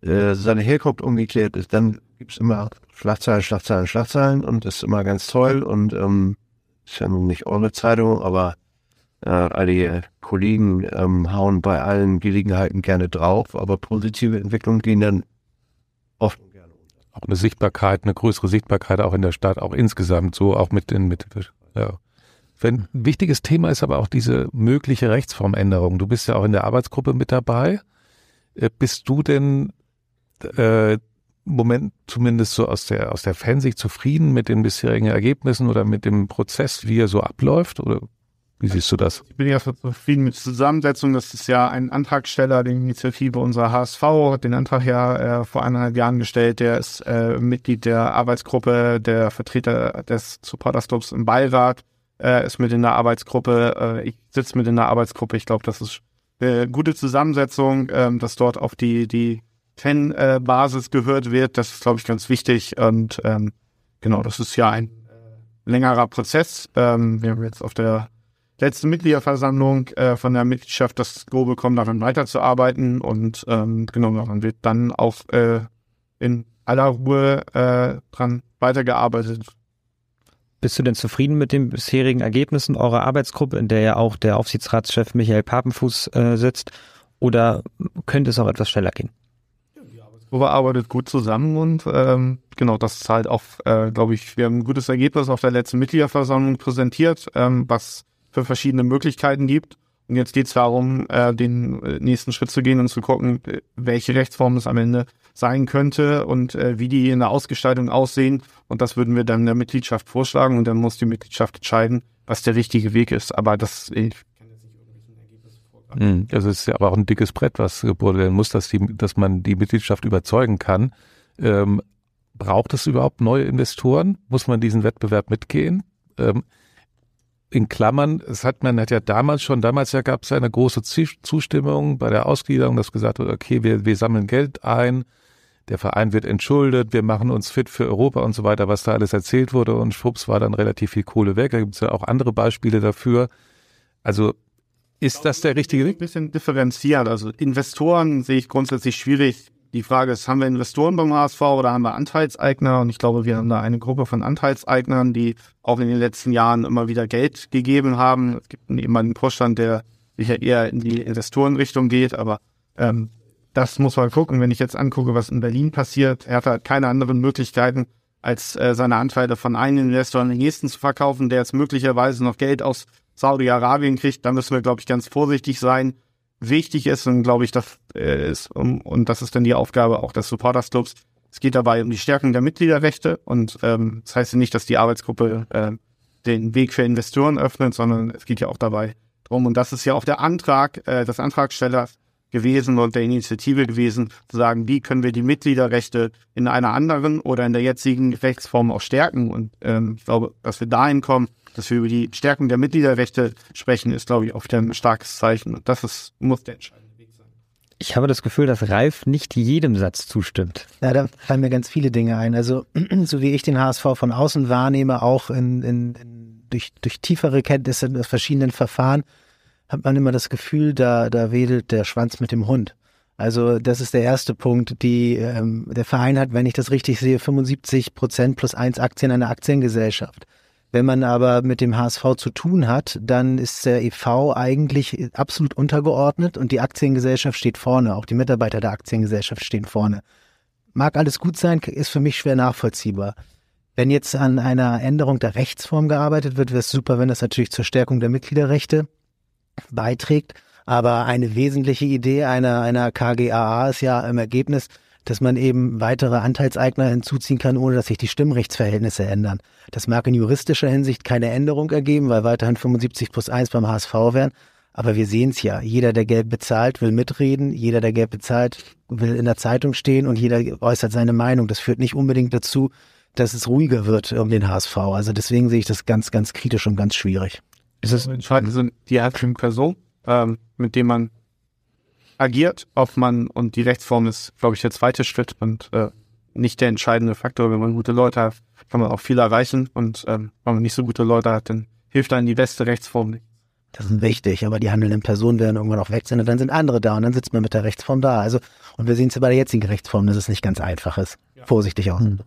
äh, seine Herkunft umgekehrt ist, dann gibt's immer Schlagzeilen, Schlagzeilen, Schlagzeilen und das ist immer ganz toll und ähm, ist ja nun nicht eure Zeitung, aber äh, alle Kollegen ähm, hauen bei allen Gelegenheiten gerne drauf, aber positive Entwicklungen gehen dann oft.
Auch eine Sichtbarkeit, eine größere Sichtbarkeit auch in der Stadt, auch insgesamt so, auch mit den, mit, ja. Ein wichtiges Thema ist aber auch diese mögliche Rechtsformänderung. Du bist ja auch in der Arbeitsgruppe mit dabei. Äh, bist du denn äh, Moment zumindest so aus der aus der Fansicht zufrieden mit den bisherigen Ergebnissen oder mit dem Prozess, wie er so abläuft? Oder wie siehst du das?
Ich bin ja zufrieden mit der Zusammensetzung. Das ist ja ein Antragsteller der Initiative unserer HSV, hat den Antrag ja äh, vor eineinhalb Jahren gestellt. Der ist äh, Mitglied der Arbeitsgruppe, der Vertreter des Supporters Clubs im Beirat äh, ist mit in der Arbeitsgruppe, äh, ich sitze mit in der Arbeitsgruppe. Ich glaube, das ist eine gute Zusammensetzung, ähm, dass dort auf die, die Fanbasis gehört wird. Das ist, glaube ich, ganz wichtig. Und ähm, genau, das ist ja ein äh, längerer Prozess. Ähm, wir haben jetzt auf der letzten Mitgliederversammlung äh, von der Mitgliedschaft das Go bekommen, daran weiterzuarbeiten. Und ähm, genau, daran wird dann auch äh, in aller Ruhe äh, dran weitergearbeitet.
Bist du denn zufrieden mit den bisherigen Ergebnissen eurer Arbeitsgruppe, in der ja auch der Aufsichtsratschef Michael Papenfuß äh, sitzt? Oder könnte es auch etwas schneller gehen?
Die Arbeitsgruppe arbeitet gut zusammen und ähm, genau, das ist halt auch, äh, glaube ich, wir haben ein gutes Ergebnis auf der letzten Mitgliederversammlung präsentiert, ähm, was für verschiedene Möglichkeiten gibt. Und jetzt geht es darum, äh, den äh, nächsten Schritt zu gehen und zu gucken, äh, welche Rechtsform es am Ende sein könnte und äh, wie die in der Ausgestaltung aussehen. Und das würden wir dann der Mitgliedschaft vorschlagen und dann muss die Mitgliedschaft entscheiden, was der richtige Weg ist. Aber das ich kann jetzt nicht irgendwelchen
Ergebnisse vorgreifen. Also es ist ja aber auch ein dickes Brett, was gebohrt werden muss, dass, die, dass man die Mitgliedschaft überzeugen kann. Ähm, braucht es überhaupt neue Investoren? Muss man diesen Wettbewerb mitgehen? Ähm, in Klammern, es hat man hat ja damals schon, damals ja gab es ja eine große Zustimmung bei der Ausgliederung, dass gesagt wird, okay, wir, wir sammeln Geld ein, der Verein wird entschuldet, wir machen uns fit für Europa und so weiter, was da alles erzählt wurde und schwupps war dann relativ viel Kohle weg. Da gibt es ja auch andere Beispiele dafür. Also ist das der richtige Weg?
Ein bisschen differenziert. Also Investoren sehe ich grundsätzlich schwierig die Frage ist, haben wir Investoren beim HSV oder haben wir Anteilseigner? Und ich glaube, wir haben da eine Gruppe von Anteilseignern, die auch in den letzten Jahren immer wieder Geld gegeben haben. Es gibt eben einen Vorstand, der sicher eher in die Investorenrichtung geht, aber ähm, das muss man gucken. Wenn ich jetzt angucke, was in Berlin passiert, er hat halt keine anderen Möglichkeiten, als äh, seine Anteile von einem Investor an den nächsten zu verkaufen, der jetzt möglicherweise noch Geld aus Saudi-Arabien kriegt. Da müssen wir, glaube ich, ganz vorsichtig sein wichtig ist und glaube ich, das äh, ist um, und das ist dann die Aufgabe auch des Supporters Clubs. Es geht dabei um die Stärkung der Mitgliederrechte und ähm, das heißt ja nicht, dass die Arbeitsgruppe äh, den Weg für Investoren öffnet, sondern es geht ja auch dabei drum und das ist ja auch der Antrag äh, des Antragstellers gewesen und der Initiative gewesen, zu sagen, wie können wir die Mitgliederrechte in einer anderen oder in der jetzigen Rechtsform auch stärken und ähm, ich glaube, dass wir dahin kommen, dass wir über die Stärkung der Mitgliederrechte sprechen, ist, glaube ich, oft ein starkes Zeichen. Und das ist, muss der sein.
Ich habe das Gefühl, dass Ralf nicht jedem Satz zustimmt.
Ja, da fallen mir ganz viele Dinge ein. Also, <clears throat> so wie ich den HSV von außen wahrnehme, auch in, in, in, durch, durch tiefere Kenntnisse in verschiedenen Verfahren, hat man immer das Gefühl, da, da wedelt der Schwanz mit dem Hund. Also das ist der erste Punkt. Die, ähm, der Verein hat, wenn ich das richtig sehe, 75 Prozent plus eins Aktien einer Aktiengesellschaft. Wenn man aber mit dem HSV zu tun hat, dann ist der EV eigentlich absolut untergeordnet und die Aktiengesellschaft steht vorne. Auch die Mitarbeiter der Aktiengesellschaft stehen vorne. Mag alles gut sein, ist für mich schwer nachvollziehbar. Wenn jetzt an einer Änderung der Rechtsform gearbeitet wird, wäre es super, wenn das natürlich zur Stärkung der Mitgliederrechte beiträgt. Aber eine wesentliche Idee einer, einer KGAA ist ja im Ergebnis, dass man eben weitere Anteilseigner hinzuziehen kann, ohne dass sich die Stimmrechtsverhältnisse ändern. Das mag in juristischer Hinsicht keine Änderung ergeben, weil weiterhin 75 plus 1 beim HSV wären. Aber wir sehen es ja. Jeder, der Geld bezahlt, will mitreden. Jeder, der Geld bezahlt, will in der Zeitung stehen und jeder äußert seine Meinung. Das führt nicht unbedingt dazu, dass es ruhiger wird um den HSV. Also deswegen sehe ich das ganz, ganz kritisch und ganz schwierig.
Ist es entscheidend sind die einzelnen Personen, ähm, mit denen man agiert, ob man, und die Rechtsform ist, glaube ich, der zweite Schritt und äh, nicht der entscheidende Faktor. Wenn man gute Leute hat, kann man auch viel erreichen und ähm, wenn man nicht so gute Leute hat, dann hilft einem die beste Rechtsform nicht.
Das ist wichtig, aber die handelnden Personen werden irgendwann auch weg sein und dann sind andere da und dann sitzt man mit der Rechtsform da. Also, und wir sehen es ja bei der jetzigen Rechtsform, dass es nicht ganz einfach ist. Ja. Vorsichtig auch. Hm.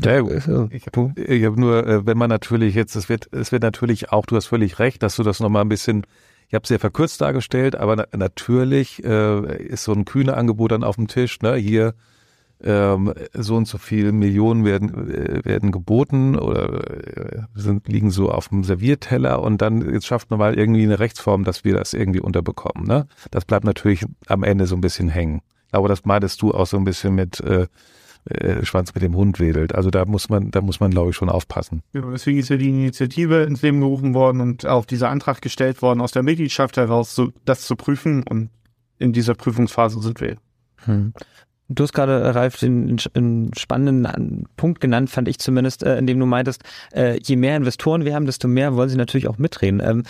Ja, ich habe hab nur, äh, wenn man natürlich jetzt, es wird, es wird natürlich auch, du hast völlig recht, dass du das nochmal ein bisschen ich habe sehr verkürzt dargestellt, aber na natürlich äh, ist so ein kühne Angebot dann auf dem Tisch. Ne? Hier ähm, so und so viel Millionen werden äh, werden geboten oder äh, sind liegen so auf dem Servierteller und dann jetzt schafft man mal irgendwie eine Rechtsform, dass wir das irgendwie unterbekommen. Ne? Das bleibt natürlich am Ende so ein bisschen hängen. Aber das meintest du auch so ein bisschen mit äh, äh, Schwanz mit dem Hund wedelt. Also da muss man, da muss man, glaube ich, schon aufpassen.
Ja, deswegen ist ja die Initiative ins Leben gerufen worden und auch dieser Antrag gestellt worden, aus der Mitgliedschaft heraus so, das zu prüfen. Und in dieser Prüfungsphase sind wir. Hm.
Du hast gerade, Ralf, den, den spannenden Punkt genannt, fand ich zumindest, äh, in dem du meintest, äh, je mehr Investoren wir haben, desto mehr wollen sie natürlich auch mitreden. Ähm,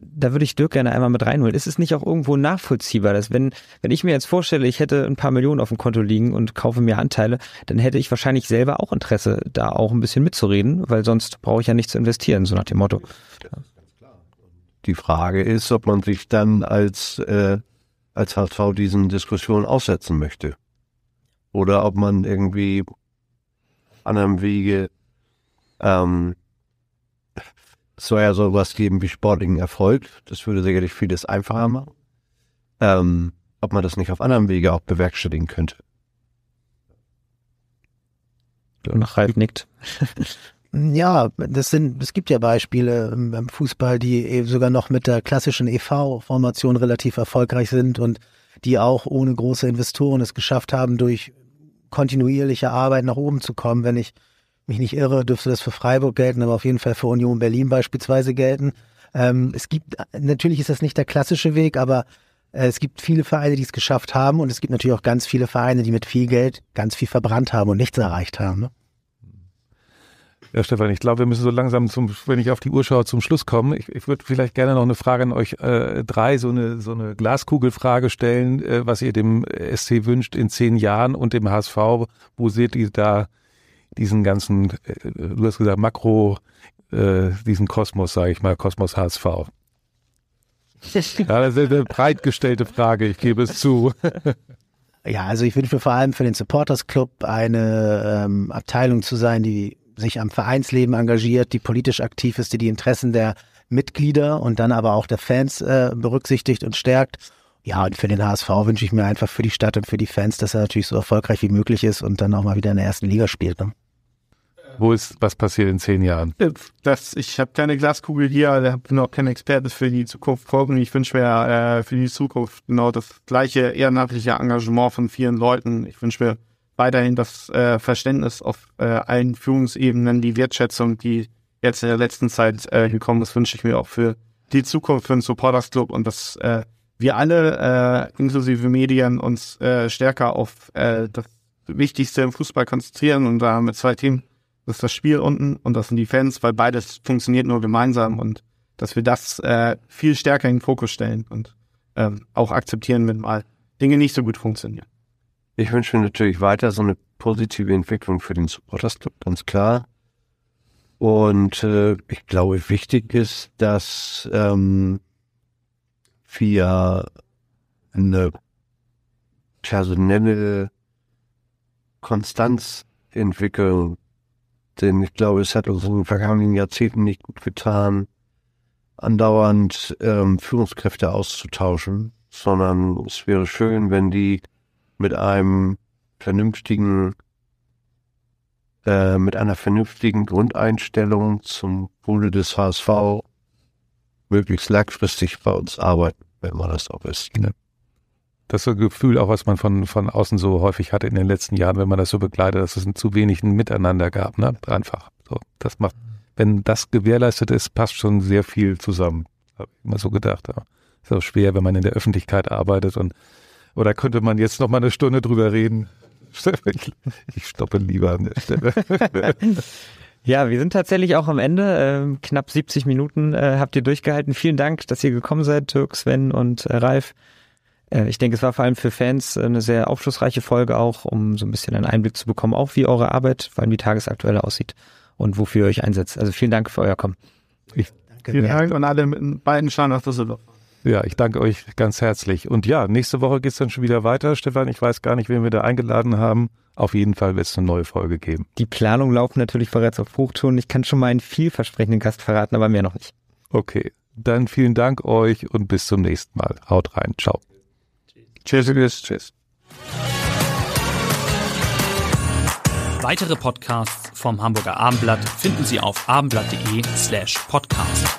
da würde ich Dirk gerne einmal mit reinholen. Ist es nicht auch irgendwo nachvollziehbar, dass wenn, wenn ich mir jetzt vorstelle, ich hätte ein paar Millionen auf dem Konto liegen und kaufe mir Anteile, dann hätte ich wahrscheinlich selber auch Interesse, da auch ein bisschen mitzureden, weil sonst brauche ich ja nicht zu investieren, so nach dem Motto.
Die Frage ist, ob man sich dann als, äh, als HV diesen Diskussionen aussetzen möchte oder ob man irgendwie anderem Wege ähm, soll ja sowas geben wie sportlichen Erfolg. Das würde sicherlich vieles einfacher machen. Ähm, ob man das nicht auf anderem Wege auch bewerkstelligen könnte.
Und Ralf nickt. <laughs>
Ja, das sind, es gibt ja Beispiele beim Fußball, die sogar noch mit der klassischen EV-Formation relativ erfolgreich sind und die auch ohne große Investoren es geschafft haben, durch kontinuierliche Arbeit nach oben zu kommen. Wenn ich mich nicht irre, dürfte das für Freiburg gelten, aber auf jeden Fall für Union Berlin beispielsweise gelten. Ähm, es gibt, natürlich ist das nicht der klassische Weg, aber äh, es gibt viele Vereine, die es geschafft haben und es gibt natürlich auch ganz viele Vereine, die mit viel Geld ganz viel verbrannt haben und nichts erreicht haben. Ne?
Ja, Stefan, ich glaube, wir müssen so langsam zum, wenn ich auf die Uhr schaue, zum Schluss kommen. Ich, ich würde vielleicht gerne noch eine Frage an euch äh, drei, so eine, so eine Glaskugelfrage stellen, äh, was ihr dem SC wünscht in zehn Jahren und dem HSV. Wo seht ihr da diesen ganzen, äh, du hast gesagt, Makro, äh, diesen Kosmos, sage ich mal, Kosmos HSV? ja, das ist eine breit gestellte Frage, ich gebe es zu. <laughs>
Ja, also ich wünsche mir vor allem für den Supporters Club eine ähm, Abteilung zu sein, die sich am Vereinsleben engagiert, die politisch aktiv ist, die die Interessen der Mitglieder und dann aber auch der Fans äh, berücksichtigt und stärkt. Ja, und für den HSV wünsche ich mir einfach für die Stadt und für die Fans, dass er natürlich so erfolgreich wie möglich ist und dann auch mal wieder in der ersten Liga spielt. Ne?
Wo ist, was passiert in zehn Jahren?
Das, ich habe keine Glaskugel hier, bin auch kein Experte für die Zukunft folgen. Ich wünsche mir äh, für die Zukunft genau das gleiche ehrenamtliche Engagement von vielen Leuten. Ich wünsche mir weiterhin das äh, Verständnis auf äh, allen Führungsebenen, die Wertschätzung, die jetzt in der letzten Zeit äh, gekommen ist, wünsche ich mir auch für die Zukunft für den Supporters Club und dass äh, wir alle, äh, inklusive Medien, uns äh, stärker auf äh, das Wichtigste im Fußball konzentrieren und da mit zwei Themen, das ist das Spiel unten und das sind die Fans, weil beides funktioniert nur gemeinsam und dass wir das äh, viel stärker in den Fokus stellen und ähm, auch akzeptieren, wenn mal Dinge nicht so gut funktionieren.
Ich wünsche mir natürlich weiter so eine positive Entwicklung für den Supporters Club, ganz klar. Und äh, ich glaube, wichtig ist, dass ähm, wir eine personelle Konstanz entwickeln Denn ich glaube, es hat uns in den vergangenen Jahrzehnten nicht gut getan, andauernd ähm, Führungskräfte auszutauschen, sondern es wäre schön, wenn die mit einem vernünftigen, äh, mit einer vernünftigen Grundeinstellung zum Wohle des HSV möglichst langfristig bei uns arbeiten, wenn man das auch ist. Ne?
Das ist so ein Gefühl auch, was man von, von außen so häufig hatte in den letzten Jahren, wenn man das so begleitet, dass es ein zu wenig ein Miteinander gab, ne? Einfach. So, das macht, wenn das gewährleistet ist, passt schon sehr viel zusammen. Habe ich immer so gedacht. Ja. Ist auch schwer, wenn man in der Öffentlichkeit arbeitet und oder könnte man jetzt noch mal eine Stunde drüber reden? <laughs> Ich stoppe lieber an der Stelle. <laughs>
Ja, wir sind tatsächlich auch am Ende. Ähm, knapp 70 Minuten äh, habt ihr durchgehalten. Vielen Dank, dass ihr gekommen seid, Dirk, Sven und äh, Ralf. Äh, ich denke, es war vor allem für Fans eine sehr aufschlussreiche Folge auch, um so ein bisschen einen Einblick zu bekommen, auch wie eure Arbeit, vor allem die tagesaktuelle aussieht und wofür ihr euch einsetzt. Also vielen Dank für euer Kommen.
Ich, Danke. Vielen Dank und alle mit beiden schauen nach Düsseldorf.
Ja, ich danke euch ganz herzlich. Und ja, nächste Woche geht's dann schon wieder weiter. Stefan, ich weiß gar nicht, wen wir da eingeladen haben. Auf jeden Fall wird es eine neue Folge geben.
Die Planungen laufen natürlich bereits auf Hochtouren. Ich kann schon mal einen vielversprechenden Gast verraten, aber mehr noch nicht.
Okay, dann vielen Dank euch und bis zum nächsten Mal. Haut rein. Ciao.
Tschüss, tschüss, tschüss.
Weitere Podcasts vom Hamburger Abendblatt finden Sie auf abendblatt.de slash podcast.